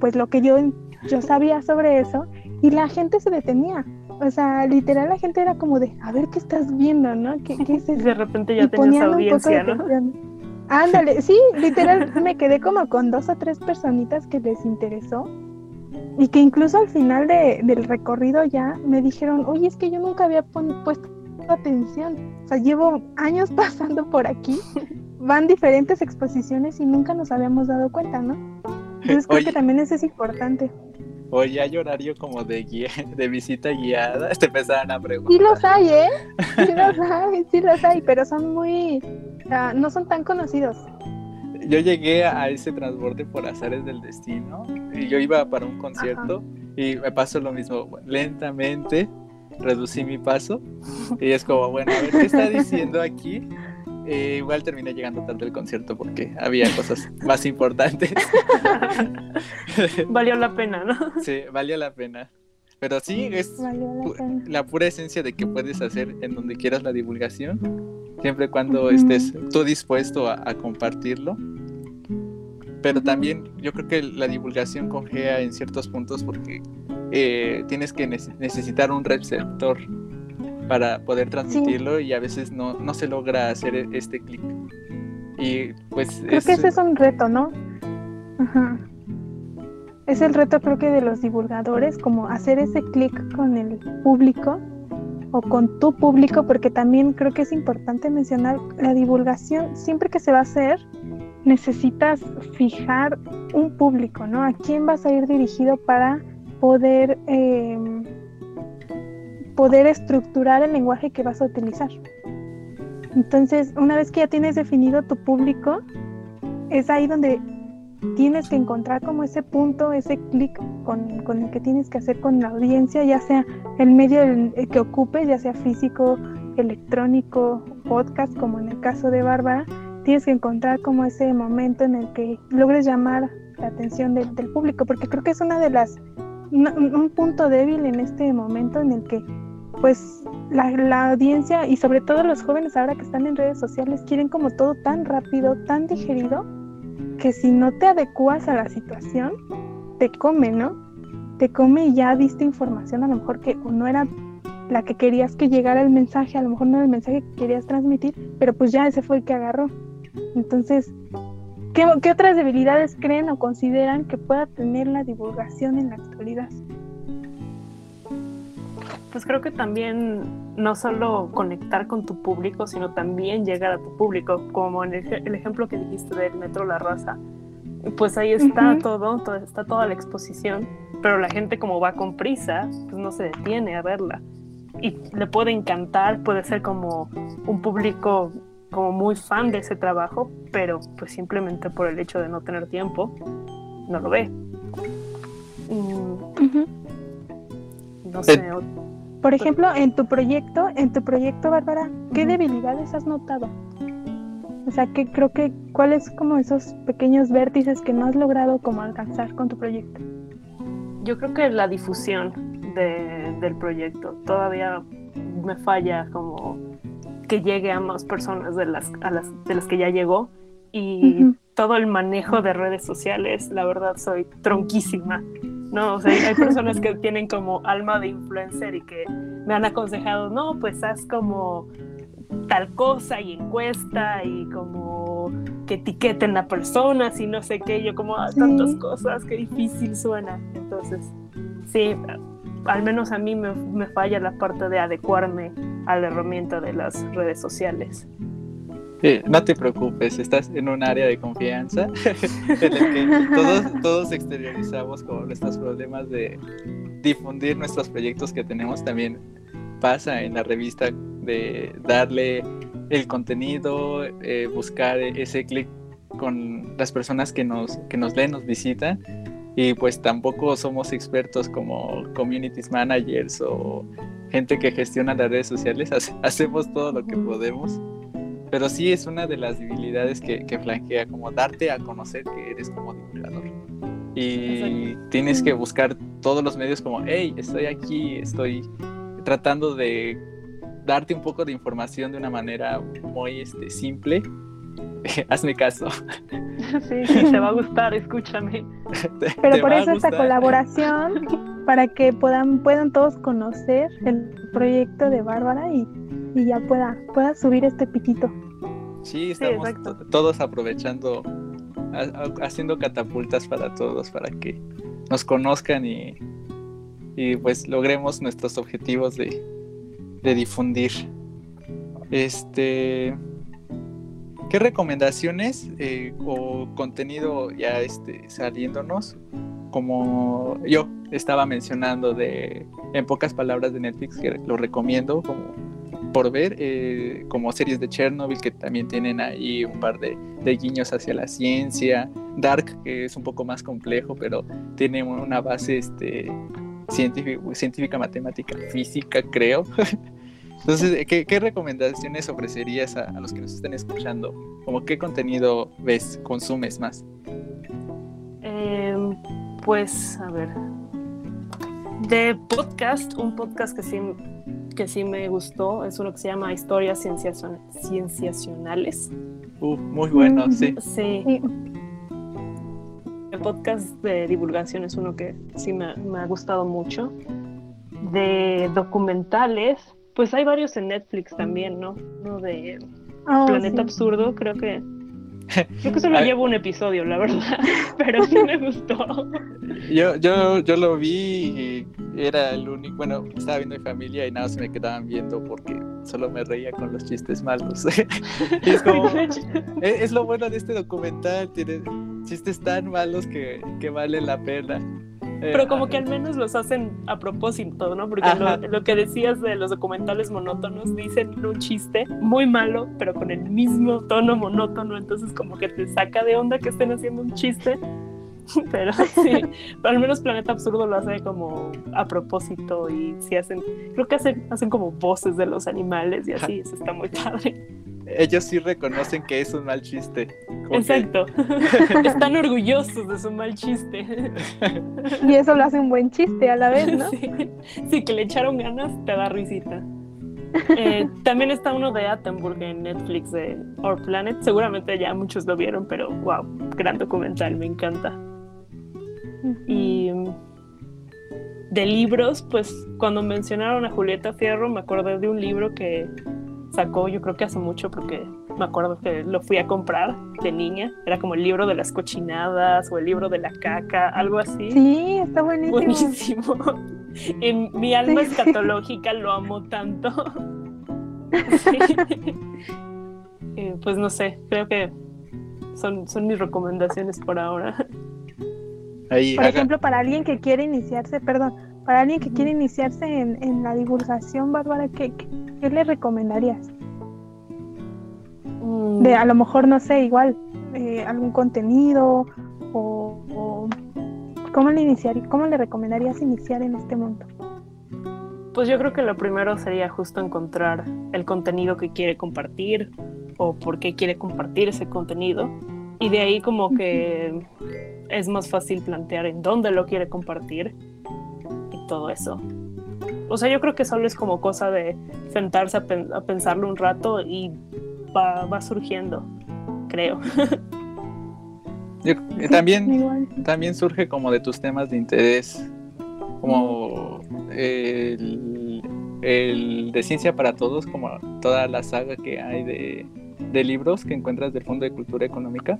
pues lo que yo, yo sabía sobre eso, y la gente se detenía. O sea, literal la gente era como de, a ver qué estás viendo, ¿no? ¿Qué, qué es eso? de repente Y ya tenías audiencia, ¿no? Ándale, sí, literal me quedé como con dos o tres personitas que les interesó y que incluso al final de- del recorrido ya me dijeron, oye, es que yo nunca había puesto atención, o sea, llevo años pasando por aquí, van diferentes exposiciones y nunca nos habíamos dado cuenta, ¿no? Entonces creo Oye. que también eso es importante. Oye, hay horario como de guía, de visita guiada. Te empezaron a Sí preguntar. los hay, ¿eh? Sí los hay, sí los hay, pero son muy, ah, no son tan conocidos. Yo llegué a ese transborde por azares del destino y yo iba para un concierto y me pasó lo mismo. Lentamente reducí mi paso y es como, bueno, a ver qué está diciendo aquí. Eh, igual terminé llegando tarde al concierto porque había cosas más importantes. Valió la pena, ¿no? sí, valió la pena. Pero sí, es la pu- pena. la pura esencia de que puedes hacer en donde quieras la divulgación, siempre y cuando estés tú dispuesto a, a compartirlo. Pero también yo creo que la divulgación cojea en ciertos puntos porque eh, tienes que nece- necesitar un receptor para poder transmitirlo y a veces no, no se logra hacer e-, este clic. Y pues... Creo que ese es un reto, ¿no? Ajá. Es el reto creo que de los divulgadores, como hacer ese clic con el público o con tu público, porque también creo que es importante mencionar la divulgación, siempre que se va a hacer, necesitas fijar un público, ¿no? ¿A quién vas a ir dirigido para poder, em, poder estructurar el lenguaje que vas a utilizar? Entonces, una vez que ya tienes definido tu público, es ahí donde tienes que encontrar como ese punto, ese clic con, con, el que tienes que hacer con la audiencia, ya sea el medio que ocupe, ya sea físico, electrónico, podcast, como en el caso de Bárbara, tienes que encontrar como ese momento en el que logres llamar la atención del público, porque creo que es una de las, un punto débil en este momento en el que pues la, la, audiencia y sobre todo los jóvenes ahora que están en redes sociales quieren como todo tan rápido, tan digerido, que si no te adecuas a la situación, te come, ¿no? Te come y ya diste información a lo mejor que no era la que querías que llegara el mensaje, a lo mejor no era el mensaje que querías transmitir, pero pues ya ese fue el que agarró. Entonces, ¿qué, qué otras debilidades creen o consideran que pueda tener la divulgación en la actualidad? pues creo que también no solo conectar con tu público, sino también llegar a tu público, como en el, ejemplo que dijiste del Metro La Raza. Pues ahí está todo, está toda la exposición, pero la gente como va con prisa, pues no se detiene a verla. Y le puede encantar, puede ser como un público como muy fan de ese trabajo, pero pues simplemente por el hecho de no tener tiempo, no lo ve. Mm. No sé. Por ejemplo, en tu proyecto, en tu proyecto, Bárbara, ¿qué debilidades has notado? O sea, que creo que cuáles como esos pequeños vértices que no has logrado como alcanzar con tu proyecto. Yo creo que la difusión del proyecto todavía me falla como que llegue a más personas de las, a las, de las que ya llegó y todo el manejo de redes sociales, la verdad soy tronquísima. No, o sea, hay personas que tienen como alma de influencer y que me han aconsejado, no, pues haz como tal cosa y encuesta y como que etiqueten a personas y no sé qué, yo como ah, tantas cosas, qué difícil suena. Entonces, sí, al menos a mí me, me falla la parte de adecuarme a la herramienta de las redes sociales no te preocupes, estás en un área de confianza en el que todos, todos exteriorizamos como nuestros problemas de difundir nuestros proyectos que tenemos. También pasa en la revista de darle el contenido, eh, buscar ese clic con las personas que nos, que nos leen, nos visitan. Y pues tampoco somos expertos como communities managers o gente que gestiona las redes sociales. Hacemos todo lo que podemos pero sí es una de las debilidades que, que flanquea, como darte a conocer que eres como divulgador. Y tienes que buscar todos los medios como, hey, estoy aquí, estoy tratando de darte un poco de información de una manera muy este, simple. Hazme caso. Sí, sí, te va a gustar, escúchame. Pero por eso esta colaboración, para que puedan, puedan todos conocer el proyecto de Bárbara y y ya pueda, pueda subir este piquito. Sí, estamos todos aprovechando, haciendo catapultas para todos, para que nos conozcan y, y pues logremos nuestros objetivos de, de difundir. Este, ¿qué recomendaciones eh, o contenido ya este, saliéndonos? Como yo estaba mencionando de, en pocas palabras de Netflix, que lo recomiendo como por ver, eh, como series de Chernobyl que también tienen ahí un par de, guiños hacia la ciencia, Dark que es un poco más complejo, pero tiene una base este, científica, matemática, física, creo. Entonces, ¿qué, recomendaciones ofrecerías a, los que nos están escuchando? Como qué contenido ves, consumes más? Em, pues, a ver. De podcast, un podcast que sí que sí me gustó es uno que se llama Historias Cienciacionales. Uh, muy bueno, sí. Sí. El podcast de divulgación es uno que sí me, ha gustado mucho. De documentales, Pues hay varios en Netflix también, ¿no? Uno de oh, Planeta Absurdo, creo que Creo que solo llevo un episodio, la verdad, pero sí me gustó. Yo, yo, yo lo vi y era el único, bueno, estaba viendo mi familia y nada se me quedaban viendo porque solo me reía con los chistes malos. es, como, es, lo bueno de este documental, tiene chistes tan malos que, que vale la pena. Pero como que al menos los hacen a propósito, ¿no? Porque lo, que decías de los documentales monótonos, dicen un chiste muy malo, pero con el mismo tono monótono, entonces como que te saca de onda que estén haciendo un chiste. Pero sí, pero al menos Planeta Absurdo lo hace como a propósito y sí hacen, creo que hacen, hacen como voces de los animales y así, eso está muy padre ellos sí reconocen que es un mal chiste. Exacto. Están orgullosos de su mal chiste. y eso lo hace un buen chiste a la vez, ¿no? Sí, que le echaron ganas, te da risita. Eh, también está uno de Attenburg en Netflix de Our Planet. Seguramente ya muchos lo vieron, pero wow, gran documental, me encanta. Y de libros, pues cuando mencionaron a Julieta Fierro, me acordé de un libro que sacó, yo creo que hace mucho, porque me acuerdo que lo fui a comprar de niña. Era como el libro de las cochinadas o el libro de la caca, algo así. Sí, está buenísimo. Buenísimo. En mi alma escatológica lo amo tanto. Eh, pues no sé, creo que son, son mis recomendaciones por ahora. por ejemplo, para alguien que quiere iniciarse, perdón, para alguien que quiere iniciarse en, en la divulgación, Bárbara, ¿qué, ¿qué le recomendarías? Mm. De a lo mejor, no sé, igual, eh, algún contenido o, ¿cómo, le iniciar, ¿cómo le recomendarías iniciar en este mundo? Pues yo creo que lo primero sería justo encontrar el contenido que quiere compartir o por qué quiere compartir ese contenido. Y de ahí como que es más fácil plantear en dónde lo quiere compartir todo eso. O sea, yo creo que solo es como cosa de sentarse a, pensarlo un rato y va, surgiendo, creo. también, también surge como de tus temas de interés, como el, de Ciencia para Todos, como toda la saga que hay de, libros que encuentras del Fondo de Cultura Económica.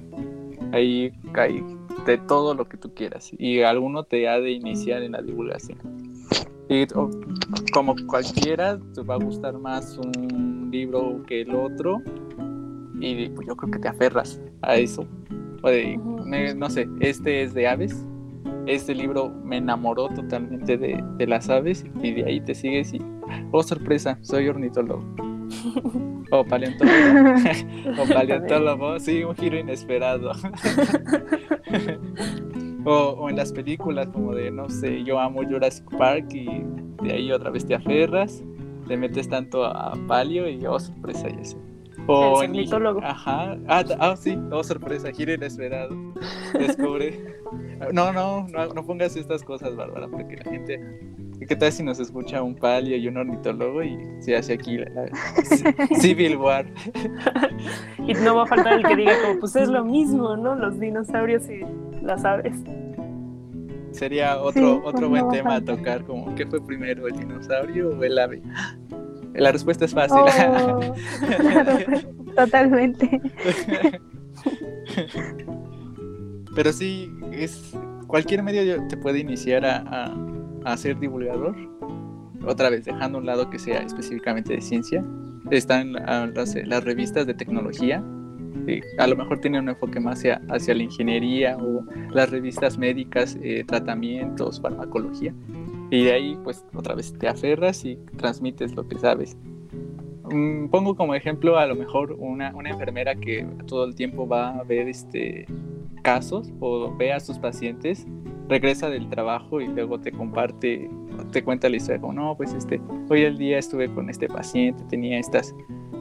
Ahí hay de todo lo que tú quieras y alguno te ha de iniciar en la divulgación. Y como cualquiera, te va a gustar más un libro que el otro. Y pues yo creo que te aferras a eso. no sé, este es de aves. Este libro me enamoró totalmente de, las aves. Y de ahí te sigues y, oh sorpresa, soy ornitólogo. O paleontólogo. o paleontólogo, sí, un giro inesperado. O, en las películas como de, no sé, yo amo Jurassic Park y de ahí otra vez te aferras, te metes tanto a, Palio y oh, sorpresa, y así. O en Ajá. Ah, ah, sí, oh, sorpresa, giro inesperado. Descubre. No, no, no, no pongas estas cosas, Bárbara, porque la gente ¿Qué tal si nos escucha un palio y un ornitólogo y se hace aquí la, Civil War? y no va a faltar el que diga como, pues es lo mismo, ¿no? Los dinosaurios y las aves. Sería otro, otro buen tema a tocar, como, ¿qué fue primero, el dinosaurio o el ave? La respuesta es fácil. Oh, totalmente. Pero sí, es cualquier medio te puede iniciar a a ser divulgador, otra vez dejando a un lado que sea específicamente de ciencia, están las, las revistas de tecnología, a lo mejor tienen un enfoque más hacia, hacia la ingeniería o las revistas médicas, eh, tratamientos, farmacología. Y de ahí, pues, otra vez te aferras y transmites lo que sabes. Mm, pongo como ejemplo a lo mejor una, una, enfermera que todo el tiempo va a ver este, casos o ve a sus pacientes regresa del trabajo y luego te comparte, te cuenta la historia como, no, pues este, hoy el día estuve con este paciente, tenía estas,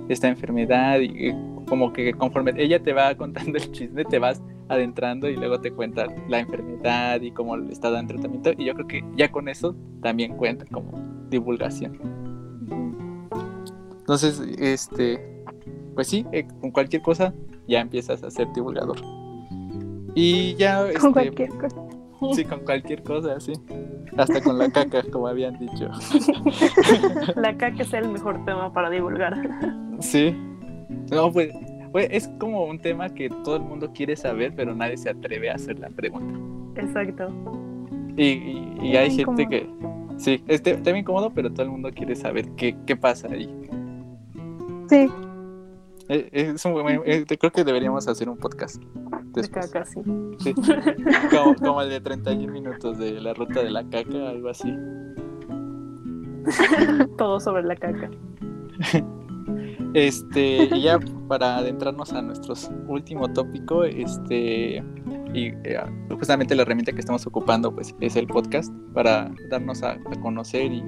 esta enfermedad y, como que conforme ella te va contando el chisme, te vas adentrando y luego te cuenta la enfermedad y cómo le está dando tratamiento y yo creo que ya con eso también cuenta como divulgación. Entonces, este, pues sí, eh, con cualquier cosa ya empiezas a ser divulgador. Y ya... Con este, cualquier cosa. Sí, con cualquier cosa, sí. Hasta con la caca, como habían dicho. la caca es el mejor tema para divulgar. Sí. No, pues, pues, es como un tema que todo el mundo quiere saber, pero nadie se atreve a hacer la pregunta. Exacto. Y, hay gente que... Sí, es tema incómodo, pero todo el mundo quiere saber qué, qué pasa ahí. Sí. Eh, eh, creo que deberíamos hacer un podcast. De caca, sí. Como, el de 31 minutos de la ruta de la caca, algo así. Todo sobre la caca. Este, y ya para adentrarnos a nuestro último tópico, este, y eh, justamente la herramienta que estamos ocupando pues es el podcast para darnos a, conocer y,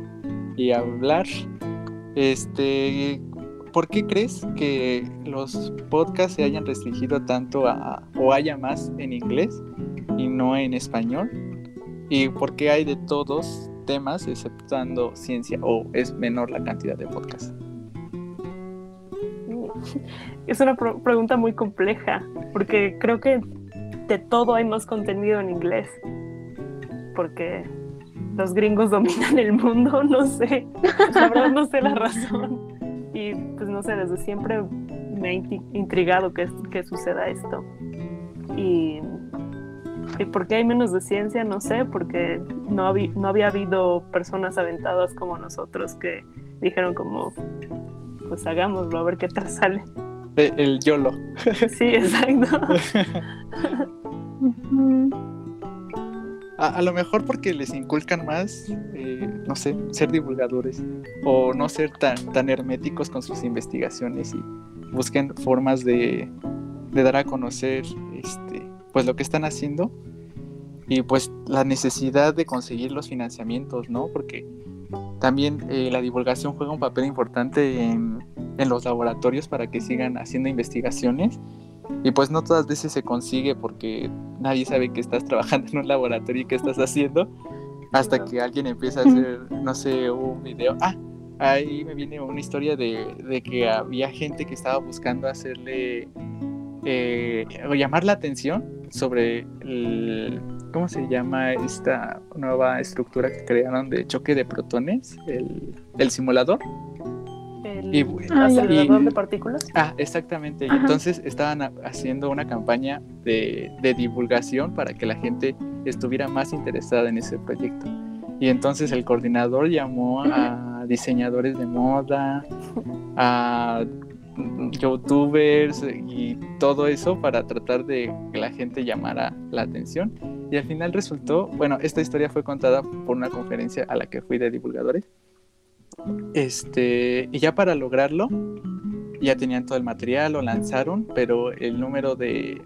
y, hablar. Este, ¿por qué crees que los podcasts se hayan restringido tanto a, o haya más en inglés y no en español? ¿Y por qué hay de todos temas exceptuando ciencia o es menor la cantidad de podcasts? Es una pregunta muy compleja porque creo que de todo hay más contenido en inglés porque los gringos dominan el mundo, no sé, la verdad no sé la razón. Y pues no sé, desde siempre me ha intrigado que, que suceda esto. Y, y por qué hay menos de ciencia, no sé, porque no, no había habido personas aventadas como nosotros que dijeron como, pues hagámoslo, a ver qué tal sale. El YOLO. Sí, exacto. A, lo mejor porque les inculcan más, eh, no sé, ser divulgadores o no ser tan, tan herméticos con sus investigaciones y busquen formas de, dar a conocer este, pues lo que están haciendo y pues la necesidad de conseguir los financiamientos, ¿no? Porque también eh, la divulgación juega un papel importante en, en los laboratorios para que sigan haciendo investigaciones. Y pues no todas veces se consigue porque nadie sabe que estás trabajando en un laboratorio y qué estás haciendo. Hasta que alguien empieza a hacer, no sé, un video. Ah, ahí me viene una historia de, que había gente que estaba buscando hacerle eh, o llamar la atención sobre el, ¿cómo se llama esta nueva estructura que crearon de choque de protones? El, el simulador el acelerador de partículas. Ah, exactamente. Y entonces estaban haciendo una campaña de, divulgación para que la gente estuviera más interesada en ese proyecto. Y entonces el coordinador llamó a diseñadores de moda, a youtubers y todo eso para tratar de que la gente llamara la atención. Y al final resultó, bueno, esta historia fue contada por una conferencia a la que fui de divulgadores este, y ya para lograrlo, ya tenían todo el material, lo lanzaron, pero el número de,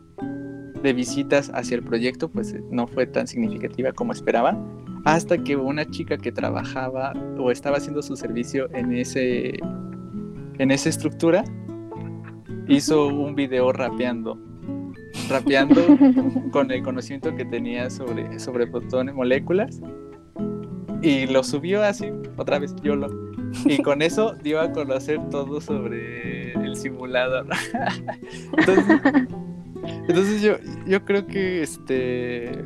de visitas hacia el proyecto pues no fue tan significativa como esperaban, hasta que una chica que trabajaba o estaba haciendo su servicio en ese en esa estructura hizo un video rapeando rapeando con el conocimiento que tenía sobre sobre protones moléculas y lo subió así, otra vez yo lo. Y con eso dio a conocer todo sobre el simulador. entonces, yo, yo creo que este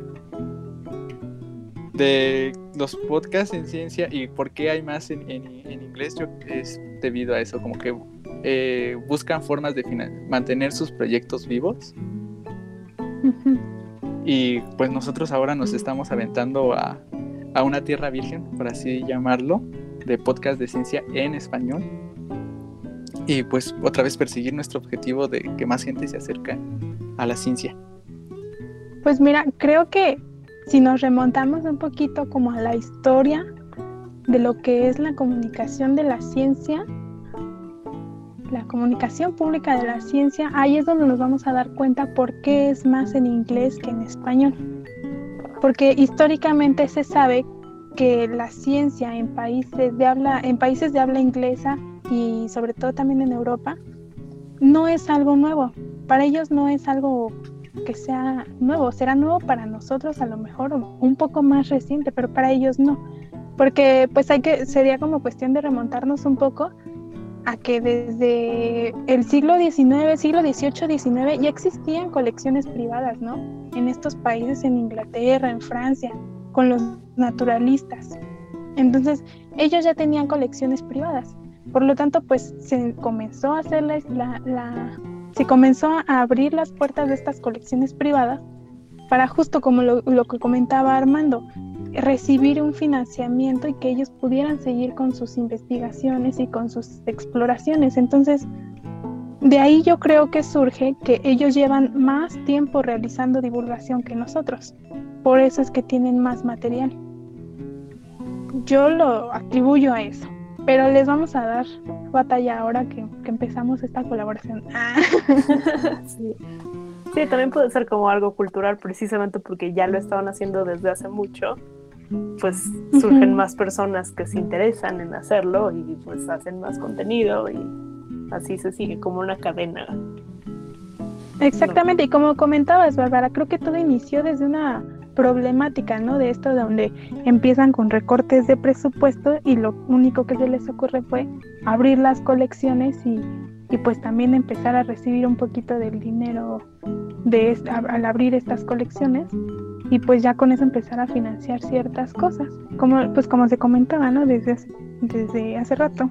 de los podcasts en ciencia y por qué hay más en, inglés yo, es debido a eso, como que eh, buscan formas de mantener sus proyectos vivos. Y pues nosotros ahora nos estamos aventando a, a una tierra virgen, por así llamarlo, de podcast de ciencia en español. Y pues otra vez perseguir nuestro objetivo de que más gente se acerque a la ciencia. Pues mira, creo que si nos remontamos un poquito como a la historia de lo que es la comunicación de la ciencia, la comunicación pública de la ciencia, ahí es donde nos vamos a dar cuenta por qué es más en inglés que en español porque históricamente se sabe que la ciencia en países de habla, en países de habla inglesa y sobre todo también en Europa, no es algo nuevo. Para ellos no es algo que sea nuevo, será nuevo para nosotros a lo mejor un poco más reciente, pero para ellos no. Porque pues hay que, sería como cuestión de remontarnos un poco a que desde el siglo XIX, siglo XVIII, XIX ya existían colecciones privadas, ¿no? En estos países, en Inglaterra, en Francia, con los naturalistas. Entonces, ellos ya tenían colecciones privadas. Por lo tanto, pues se comenzó a hacer la, la, se comenzó a abrir las puertas de estas colecciones privadas para justo como lo, lo que comentaba Armando, recibir un financiamiento y que ellos pudieran seguir con sus investigaciones y con sus exploraciones. Entonces, de ahí yo creo que surge que ellos llevan más tiempo realizando divulgación que nosotros. Por eso es que tienen más material. Yo lo atribuyo a eso. Pero les vamos a dar batalla ahora que, empezamos esta colaboración. sí. sí, también puede ser como algo cultural precisamente porque ya lo estaban haciendo desde hace mucho. Pues surgen más personas que se interesan en hacerlo y pues hacen más contenido y así se sigue como una cadena. Exactamente, y como comentabas, Bárbara, creo que todo inició desde una problemática, ¿no? De esto de donde empiezan con recortes de presupuesto y lo único que se les ocurre fue abrir las colecciones y, y pues también empezar a recibir un poquito del dinero de al abrir estas colecciones y pues ya con eso empezar a financiar ciertas cosas, como pues como se comentaba, ¿no? Desde desde hace rato.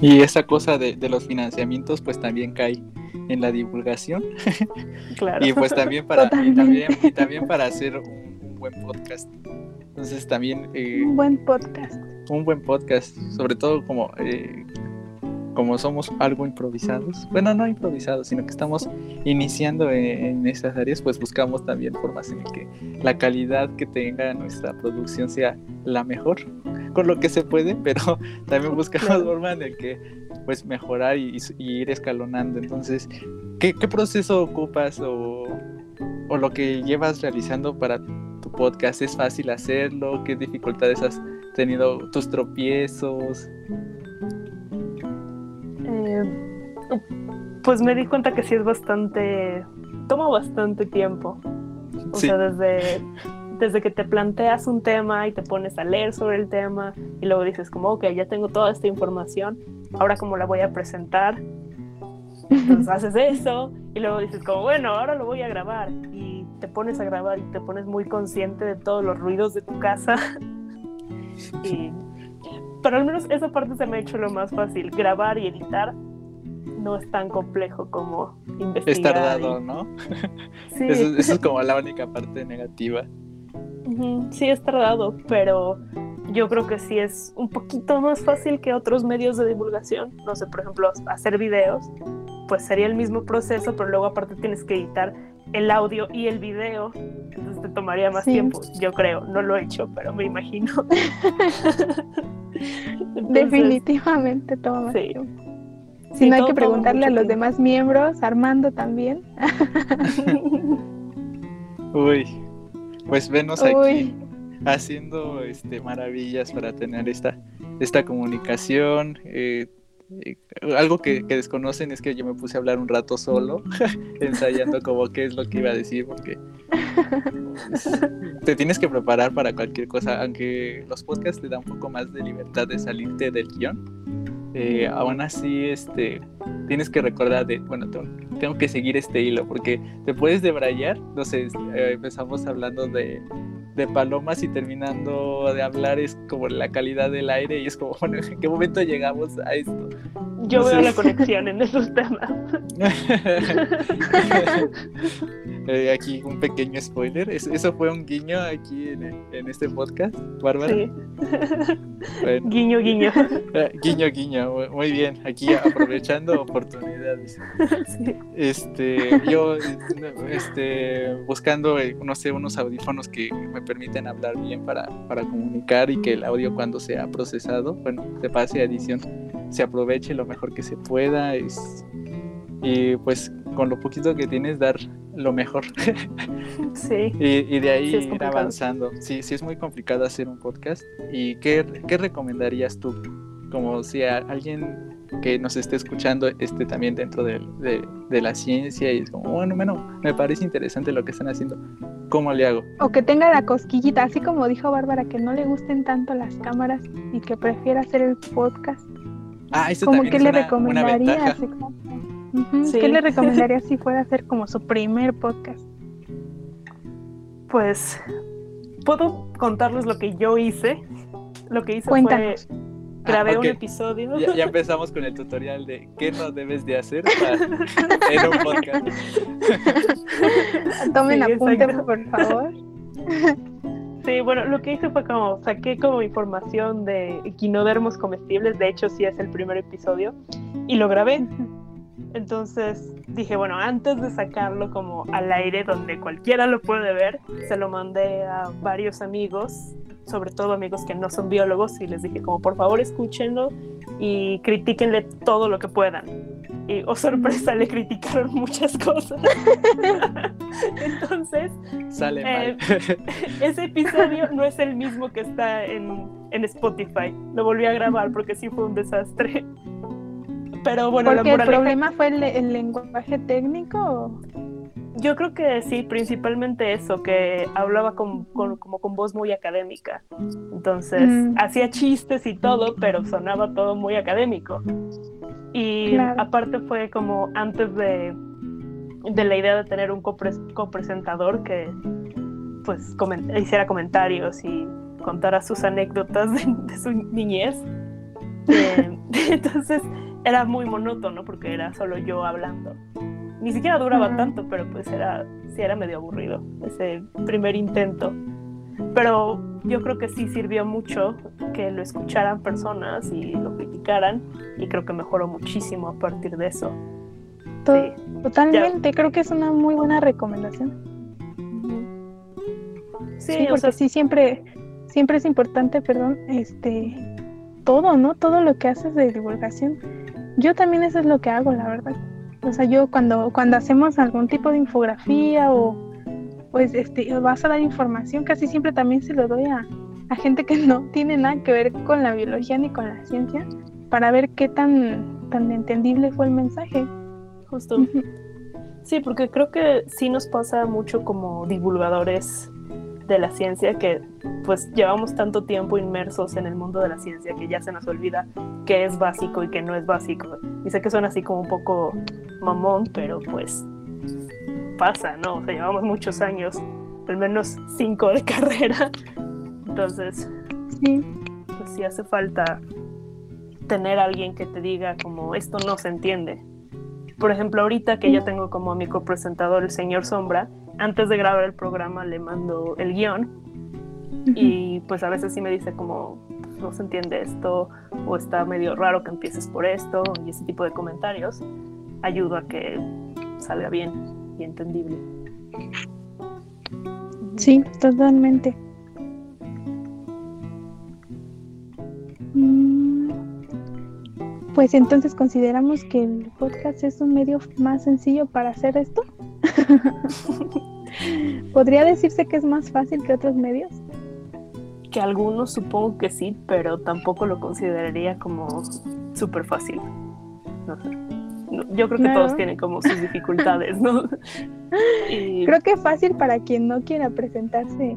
Y esa cosa de, los financiamientos pues también cae en la divulgación. Claro. y pues también para, y también, y también para hacer un, buen podcast. Entonces también... Eh, un buen podcast. Un buen podcast, sobre todo como eh, como somos algo improvisados, bueno, no improvisados, sino que estamos iniciando en, estas áreas, pues buscamos también formas en que la calidad que tenga nuestra producción sea la mejor, con lo que se puede, pero también buscamos formas en que pues mejorar y, ir escalonando. Entonces, ¿qué, proceso ocupas o, o lo que llevas realizando para tu podcast? ¿Es fácil hacerlo? ¿Qué dificultades has tenido? ¿Tus tropiezos? Pues me di cuenta que sí es bastante, toma bastante tiempo. O sea, desde, desde que te planteas un tema y te pones a leer sobre el tema y luego dices como, ok, ya tengo toda esta información, ahora cómo la voy a presentar. Entonces haces eso y luego dices como, bueno, ahora lo voy a grabar y te pones a grabar y te pones muy consciente de todos los ruidos de tu casa. y, pero al menos esa parte se me ha hecho lo más fácil, grabar y editar no es tan complejo como investigar. Es tardado, ¿no? Sí. eso, es como la única parte negativa. Sí, es tardado, pero yo creo que sí es un poquito más fácil que otros medios de divulgación. No sé, por ejemplo, hacer videos, pues sería el mismo proceso, pero luego aparte tienes que editar el audio y el video, entonces te tomaría más tiempo, yo creo. No lo he hecho, pero me imagino. Definitivamente toma más tiempo. Si no hay que preguntarle a los demás miembros, Armando también. Uy, pues venos aquí haciendo este maravillas para tener esta, esta comunicación. Eh, eh, algo que, desconocen es que yo me puse a hablar un rato solo, ensayando como qué es lo que iba a decir, porque te tienes que preparar para cualquier cosa, aunque los podcasts te dan un poco más de libertad de salirte del guion eh, aún así este, tienes que recordar de, bueno, tengo, que seguir este hilo, porque te puedes debrayar, no sé, eh, empezamos hablando de, de, palomas y terminando de hablar es como la calidad del aire y es como, bueno, ¿en qué momento llegamos a esto? Yo veo la conexión en esos temas. Eh, aquí un pequeño spoiler. eso fue un guiño aquí en, este podcast, Bárbara. Sí. Guiño, guiño. Eh, guiño, guiño. Muy bien. Aquí aprovechando oportunidades. Este, yo, este, buscando, eh, no sé, unos audífonos que me permiten hablar bien para, para comunicar y que el audio cuando sea procesado, bueno, se pase a edición, se aproveche lo mejor que se pueda. Es, y pues con lo poquito que tienes dar lo mejor. Sí. y, de ahí ir avanzando. Sí, sí es muy complicado hacer un podcast. ¿Y qué, qué recomendarías tú? Como si alguien que nos esté escuchando esté también dentro de, de, la ciencia y es como, bueno, bueno, me parece interesante lo que están haciendo. ¿Cómo le hago? O que tenga la cosquillita, así como dijo Bárbara, que no le gusten tanto las cámaras y que prefiera hacer el podcast. Ah, eso también es le una, recomendarías? ¿Qué le recomendaría si fuera hacer como su primer podcast? Pues puedo contarles lo que yo hice. Lo que hice Cuéntanos. fue grabé Ah, ok. un episodio. Ya, ya empezamos con el tutorial de qué no debes de hacer para- en un podcast. Tomen Sí, apunte, exacto. por favor. Sí, bueno, lo que hice fue como saqué como información de equinodermos comestibles, de hecho sí es el primer episodio, y lo grabé. Entonces dije, bueno, antes de sacarlo como al aire donde cualquiera lo puede ver, se lo mandé a varios amigos, sobre todo amigos que no son biólogos, y les dije como por favor escúchenlo y critíquenle todo lo que puedan. Y, oh sorpresa, le criticaron muchas cosas. Entonces, Sale Eh, mal. ese episodio no es el mismo que está en, en Spotify. Lo volví a grabar porque sí fue un desastre. Pero bueno, la Porque el problema fue el, el lenguaje técnico. o- yo creo que sí, principalmente eso, que hablaba con, con- como con voz muy académica. Entonces, Mm. hacía chistes y todo, pero sonaba todo muy académico. Y Claro. aparte fue como antes de, de la idea de tener un copres- copresentador que pues comen- hiciera comentarios y contara sus anécdotas de, de su niñez. Eh, entonces era muy monótono porque era solo yo hablando. Ni siquiera duraba tanto, pero pues era, sí era medio aburrido ese primer intento. Pero yo creo que sí sirvió mucho que lo escucharan personas y lo criticaran y creo que mejoró muchísimo a partir de eso. Sí. Totalmente, creo que es una muy buena recomendación. Sí, Sí, o porque sea, sí, siempre, siempre es importante, perdón, este, todo, ¿no? Todo lo que haces de divulgación. Yo también eso es lo que hago, la verdad. O sea, yo cuando, cuando hacemos algún tipo de infografía o pues este, vas a dar información, casi siempre también se lo doy a, a gente que no tiene nada que ver con la biología ni con la ciencia, para ver qué tan, tan entendible fue el mensaje. justo. Sí, porque creo que sí nos pasa mucho como divulgadores de la ciencia que pues llevamos tanto tiempo inmersos en el mundo de la ciencia que ya se nos olvida qué es básico y qué no es básico. Y sé que suena así como un poco mamón, pero pues pasa, ¿no? O sea, llevamos muchos años, al menos cinco de carrera. Entonces, Sí, pues sí hace falta tener a alguien que te diga como esto no se entiende. Por ejemplo, ahorita que yo tengo como mi copresentador el señor Sombra, antes de grabar el programa le mando el guion y pues a veces sí me dice como "Pues, no se entiende esto o está medio raro que empieces por esto y ese tipo de comentarios ayuda a que salga bien y entendible. Sí, totalmente. Mm, Pues entonces consideramos que el podcast es un medio más sencillo para hacer esto. ¿Podría decirse que es más fácil que otros medios? Que algunos supongo que sí, pero tampoco lo consideraría como súper fácil. No sé. No, Yo creo que todos tienen como sus dificultades, ¿no? Y Creo que es fácil para quien no quiera presentarse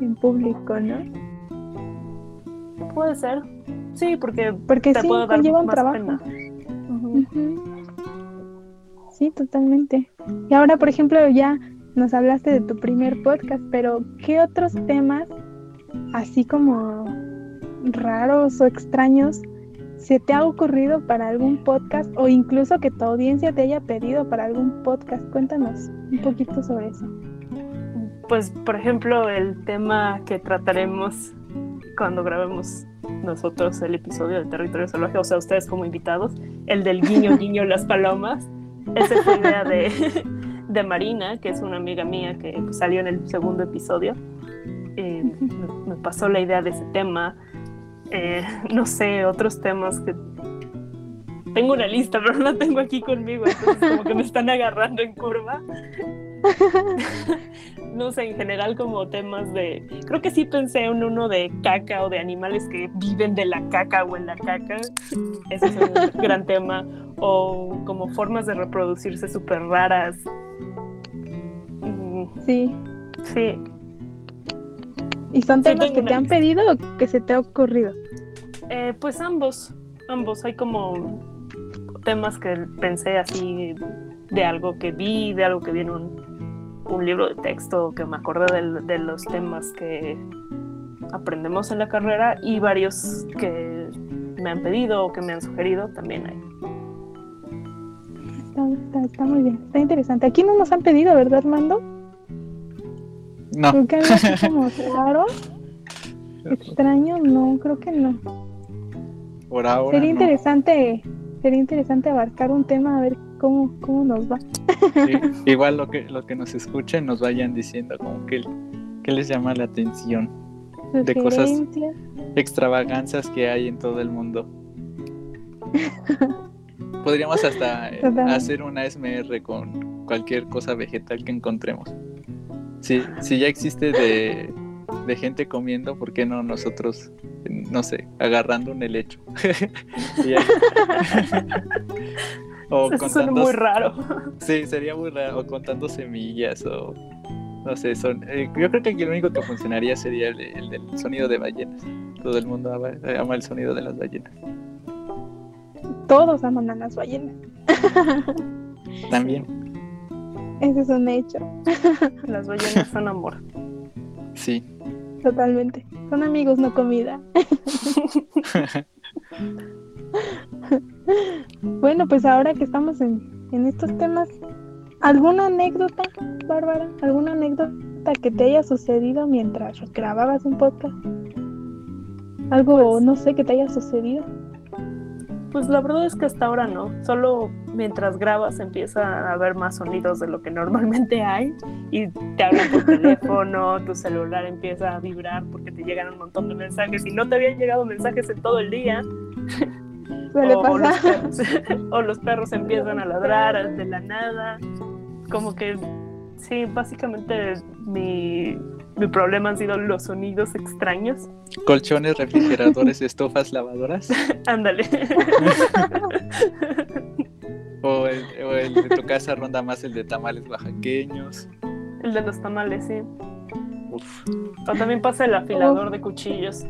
en público, ¿no? puede ser. Sí, porque Porque te sí, puede dar más trabajo. pena. Ujú. Sí, totalmente. Y ahora, por ejemplo, ya nos hablaste de tu primer podcast, pero ¿qué otros temas, así como raros o extraños, se te ha ocurrido para algún podcast o incluso que tu audiencia te haya pedido para algún podcast? Cuéntanos un poquito sobre eso. Pues, por ejemplo, el tema que trataremos cuando grabemos nosotros el episodio de Territorio Salvaje, o sea, ustedes como invitados, el del guiño, guiño, las palomas. Esa fue idea de, de Marina, que es una amiga mía que pues, salió en el segundo episodio. Eh, me, me pasó la idea de ese tema. Eh, no sé, otros temas que... Tengo una lista, pero no la tengo aquí conmigo, entonces como que me están agarrando en curva no sé, en general como temas de... Creo que sí pensé en uno de caca o de animales que viven de la caca o en la caca. Ese es un gran tema. O como formas de reproducirse súper raras. Mm, Sí. Sí, ¿Y son temas que te han lista. pedido o que se te ha ocurrido? Eh, pues ambos, ambos. Hay como temas que pensé así de algo que vi, de algo que vi en un, un libro de texto que me acordé de, los temas que aprendemos en la carrera y varios que me han pedido o que me han sugerido también hay. Está, muy bien, está interesante. Aquí no nos han pedido, ¿verdad, Armando? No. Creo que algo como raro, extraño, no, creo que no. Por ahora. Sería interesante, sería interesante abarcar un tema a ver cómo, cómo nos va. igual lo que, lo que nos escuchen nos vayan diciendo como que, que les llama la atención de cosas extravaganzas que hay en todo el mundo. Podríamos hasta hacer una SMR con cualquier cosa vegetal que encontremos. Si, si ya existe de, de gente comiendo, ¿por qué no nosotros, no sé, agarrando un helecho? o Eso suena muy raro. Sí, sería muy raro. O contando semillas o no sé, son, eh, yo creo que aquí lo único que funcionaría sería el, del sonido de ballenas. Todo el mundo ama, el sonido de las ballenas. Todos aman a las ballenas. También. Ese es un hecho. Las ballenas son amor. Sí. Totalmente. Son amigos, no comida. bueno, pues ahora que estamos en, en estos temas, ¿alguna anécdota, Bárbara? ¿Alguna anécdota que te haya sucedido mientras grababas un podcast? Algo, pues no sé, que te haya sucedido. Pues la verdad es que hasta ahora no, solo mientras grabas empieza a haber más sonidos de lo que normalmente hay y te hablan por teléfono, tu celular empieza a vibrar porque te llegan un montón de mensajes y no te habían llegado mensajes en todo el día. o, los perros, o los perros empiezan a ladrar de la nada, como que sí, básicamente mi mi problema han sido los sonidos extraños. Colchones, refrigeradores, estofas, lavadoras. Ándale. o, el, de tu casa ronda más el de tamales oaxaqueños. El de los tamales, sí. Uf. O también pasa el afilador de cuchillos.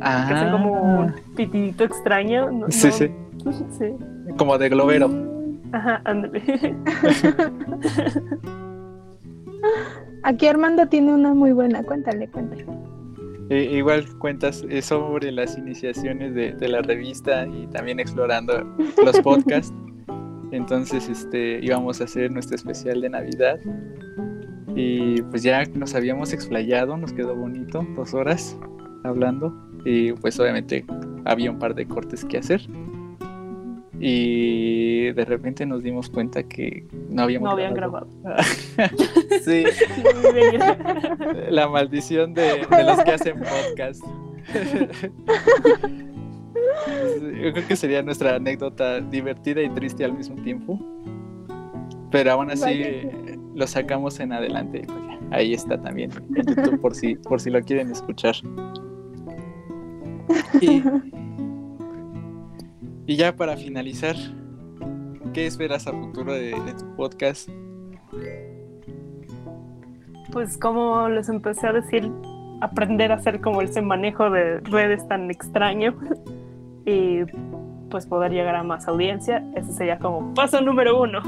Ah. Que hacen como un pitidito extraño. sí, sí. sí. Como de globero. Ajá, ándale. Aquí Armando tiene una muy buena, cuéntale, cuéntale. Eh, igual cuentas eh, sobre las iniciaciones de, la revista y también explorando los podcasts. Entonces, este, íbamos a hacer nuestro especial de Navidad. Y pues ya nos habíamos explayado, nos quedó bonito, dos horas hablando. Y pues obviamente había un par de cortes que hacer y de repente nos dimos cuenta que no habíamos no habían grabado. sí. La maldición de, los que hacen podcast. Yo creo que sería nuestra anécdota divertida y triste al mismo tiempo. Pero aún así lo sacamos en adelante. Ahí está también en YouTube por si, por si lo quieren escuchar. Y, y ya para finalizar, ¿qué esperas a futuro de, tu podcast? Pues como les empecé a decir, aprender a hacer como ese manejo de redes tan extraño y pues poder llegar a más audiencia. Ese sería como paso número uno.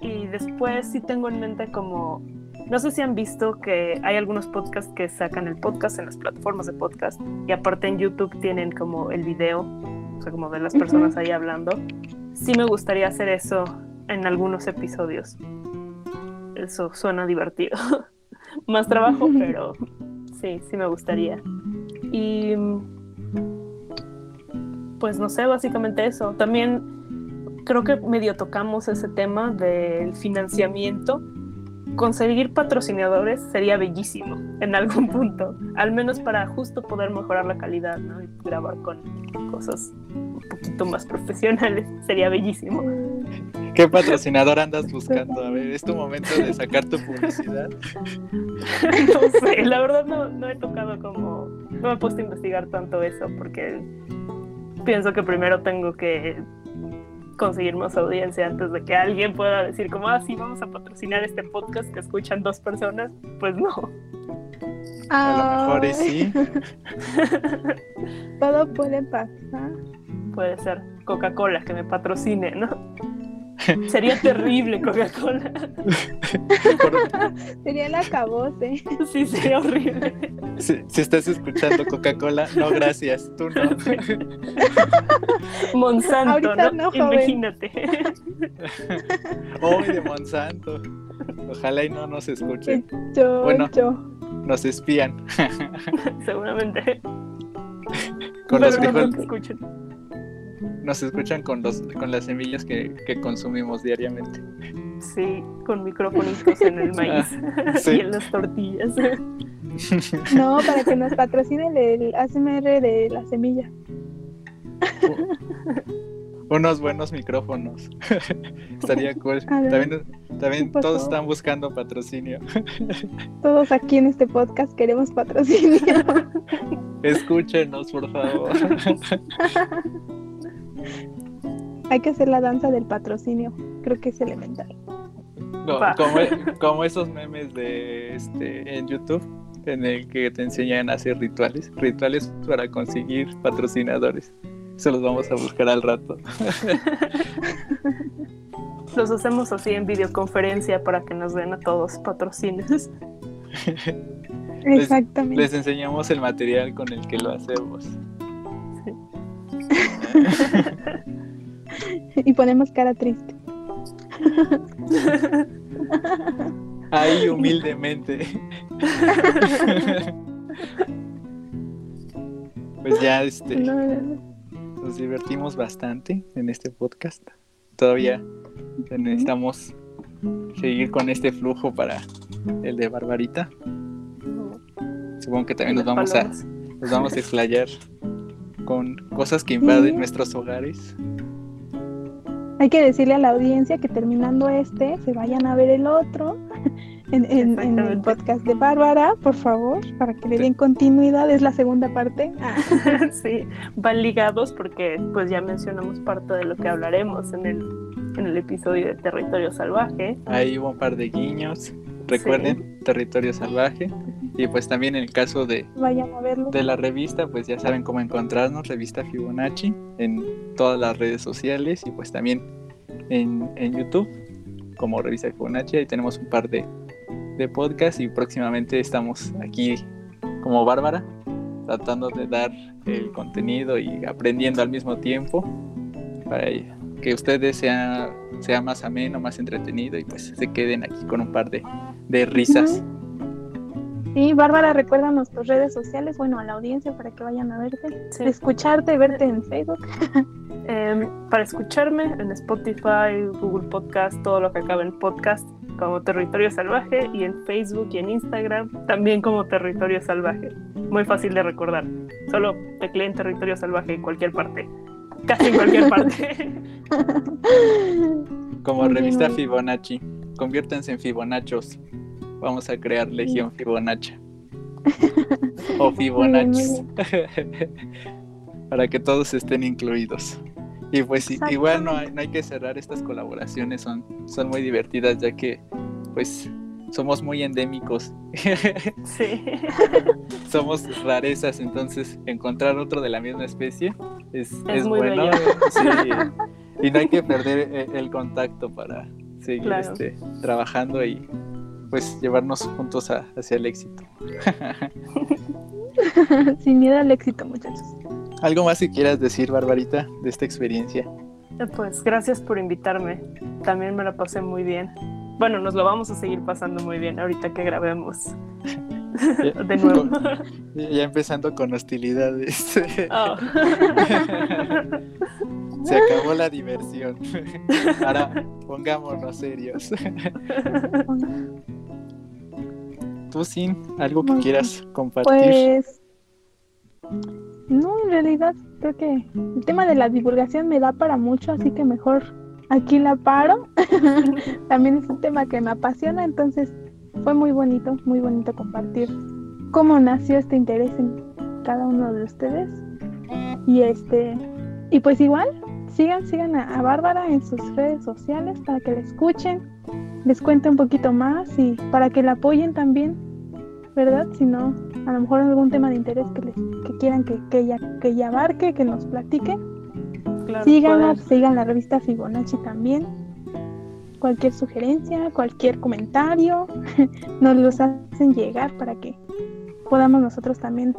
Y después sí tengo en mente como, no sé si han visto que hay algunos podcasts que sacan el podcast en las plataformas de podcast y aparte en YouTube tienen como el video como de las personas ahí hablando. Sí me gustaría hacer eso en algunos episodios. Eso suena divertido. Más trabajo, pero sí, sí me gustaría. Y pues no sé, básicamente eso. También creo que medio tocamos ese tema del financiamiento conseguir patrocinadores sería bellísimo en algún punto, al menos para justo poder mejorar la calidad, ¿no? Y grabar con cosas un poquito más profesionales, sería bellísimo. ¿Qué patrocinador andas buscando? A ver, ¿es tu momento de sacar tu publicidad? no sé, la verdad no, no he tocado como, no me he puesto a investigar tanto eso porque pienso que primero tengo que conseguir más audiencia antes de que alguien pueda decir como, ah, sí, vamos a patrocinar este podcast que escuchan dos personas, pues no. A lo mejor sí. Todo puede pasar. Puede ser Coca-Cola que me patrocine, ¿no? Sería terrible Coca-Cola. sería el acabose. Sí, sería horrible. Si, estás escuchando Coca-Cola, no, gracias. Tú no. Monsanto, ¿no? Imagínate. Hoy de Monsanto. Ojalá y no nos escuchen. Yo, bueno, yo. nos espían. Seguramente. Con los frijoles. escuchen nos escuchan con, los, con las semillas que, consumimos diariamente. Sí, con micrófonos en el maíz y en las tortillas. No, para que nos patrocine el ASMR de la semilla. Unos buenos micrófonos. Estaría cool. También, también todos están buscando patrocinio. Todos aquí en este podcast queremos patrocinio. Escúchenos, por favor. Hay que hacer la danza del patrocinio. Creo que es elemental. como, como, esos memes de este en YouTube en el que te enseñan a hacer rituales, rituales para conseguir patrocinadores. Se los vamos a buscar al rato. Los hacemos así en videoconferencia para que nos den a todos patrocinios. Exactamente. Les, enseñamos el material con el que lo hacemos. y ponemos cara triste. Ahí humildemente. pues ya este nos divertimos bastante en este podcast. Todavía necesitamos seguir con este flujo para el de Barbarita. Supongo que también nos vamos a nos vamos a explayar con cosas que invaden nuestros hogares. Hay que decirle a la audiencia que terminando este, se vayan a ver el otro en, el podcast de Bárbara, por favor, para que le den continuidad. Es la segunda parte. Ah. sí, van ligados porque pues ya mencionamos parte de lo que hablaremos en el, en el episodio de Territorio Salvaje. Ahí hubo un par de guiños. Recuerden, Territorio Salvaje. Y pues también en el caso de, de la revista, pues ya saben cómo encontrarnos, revista Fibonacci, en todas las redes sociales y pues también en, YouTube como revista Fibonacci. Ahí tenemos un par de, de podcasts y próximamente estamos aquí como Bárbara, tratando de dar el contenido y aprendiendo al mismo tiempo para que ustedes sea, sea más ameno, más entretenido y pues se queden aquí con un par de, de risas. Sí, Bárbara, recuérdanos tus redes sociales, bueno, a la audiencia para que vayan a verte, escucharte, verte en Facebook. Em, para escucharme en Spotify, Google Podcast, todo lo que acabe en podcast, como Territorio Salvaje, y en Facebook y en Instagram, también como Territorio Salvaje. Muy fácil de recordar. Solo tecleen Territorio Salvaje en cualquier parte. Casi en cualquier parte. como revista Fibonacci. Conviértanse en Fibonachos. Vamos a crear Legión Fibonacci. o Fibonacci. Para que todos estén incluidos. Y pues igual no hay, no hay, que cerrar estas colaboraciones, son, son muy divertidas ya que pues somos muy endémicos. Sí. somos rarezas, entonces encontrar otro de la misma especie es, es, bueno. Sí. Y no hay que perder eh, el, contacto para seguir este, trabajando y pues llevarnos juntos hacia el éxito. Sin miedo al éxito, muchachos. ¿Algo más que quieras decir, Barbarita, de esta experiencia? Eh, pues gracias por invitarme. También me la pasé muy bien. Bueno, nos lo vamos a seguir pasando muy bien ahorita que grabemos. de nuevo. Ya empezando con hostilidades. Oh. Se acabó la diversión. Ahora pongámonos serios. Tú, Sin, algo que quieras compartir. Pues. No, en realidad creo que el tema de la divulgación me da para mucho, así que mejor aquí la paro. También es un tema que me apasiona, entonces fue muy bonito, muy bonito compartir cómo nació este interés en cada uno de ustedes. Y este, y pues igual, sigan, sigan a, a Bárbara en sus redes sociales para que la escuchen, les cuente un poquito más y para que la apoyen también, ¿verdad? Si no, a lo mejor algún tema de interés que, les, que quieran que, que, ella, que ella abarque, que nos platique. sigan la revista Fibonacci también. cualquier sugerencia, cualquier comentario, nos los hacen llegar para que podamos nosotros también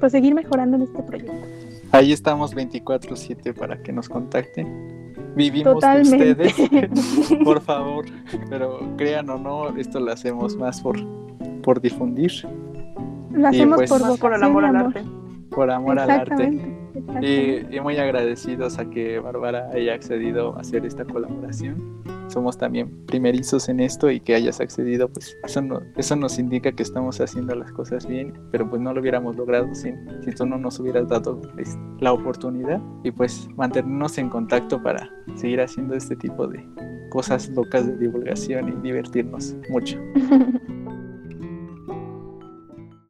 pues, seguir mejorando en este proyecto. Ahí estamos 24/7 para que nos contacten. Vivimos de ustedes, por favor, pero crean o no, esto lo hacemos más por, por difundir. Lo hacemos pues, por, por el amor al arte. Por amor al arte. Y, muy agradecidos a que Bárbara haya accedido a hacer esta colaboración. Somos también primerizos en esto y que hayas accedido, pues eso, eso nos indica que estamos haciendo las cosas bien, pero pues no lo hubiéramos logrado sin, si tú no nos hubieras dado pues, la oportunidad y pues mantenernos en contacto para seguir haciendo este tipo de cosas locas de divulgación y divertirnos mucho.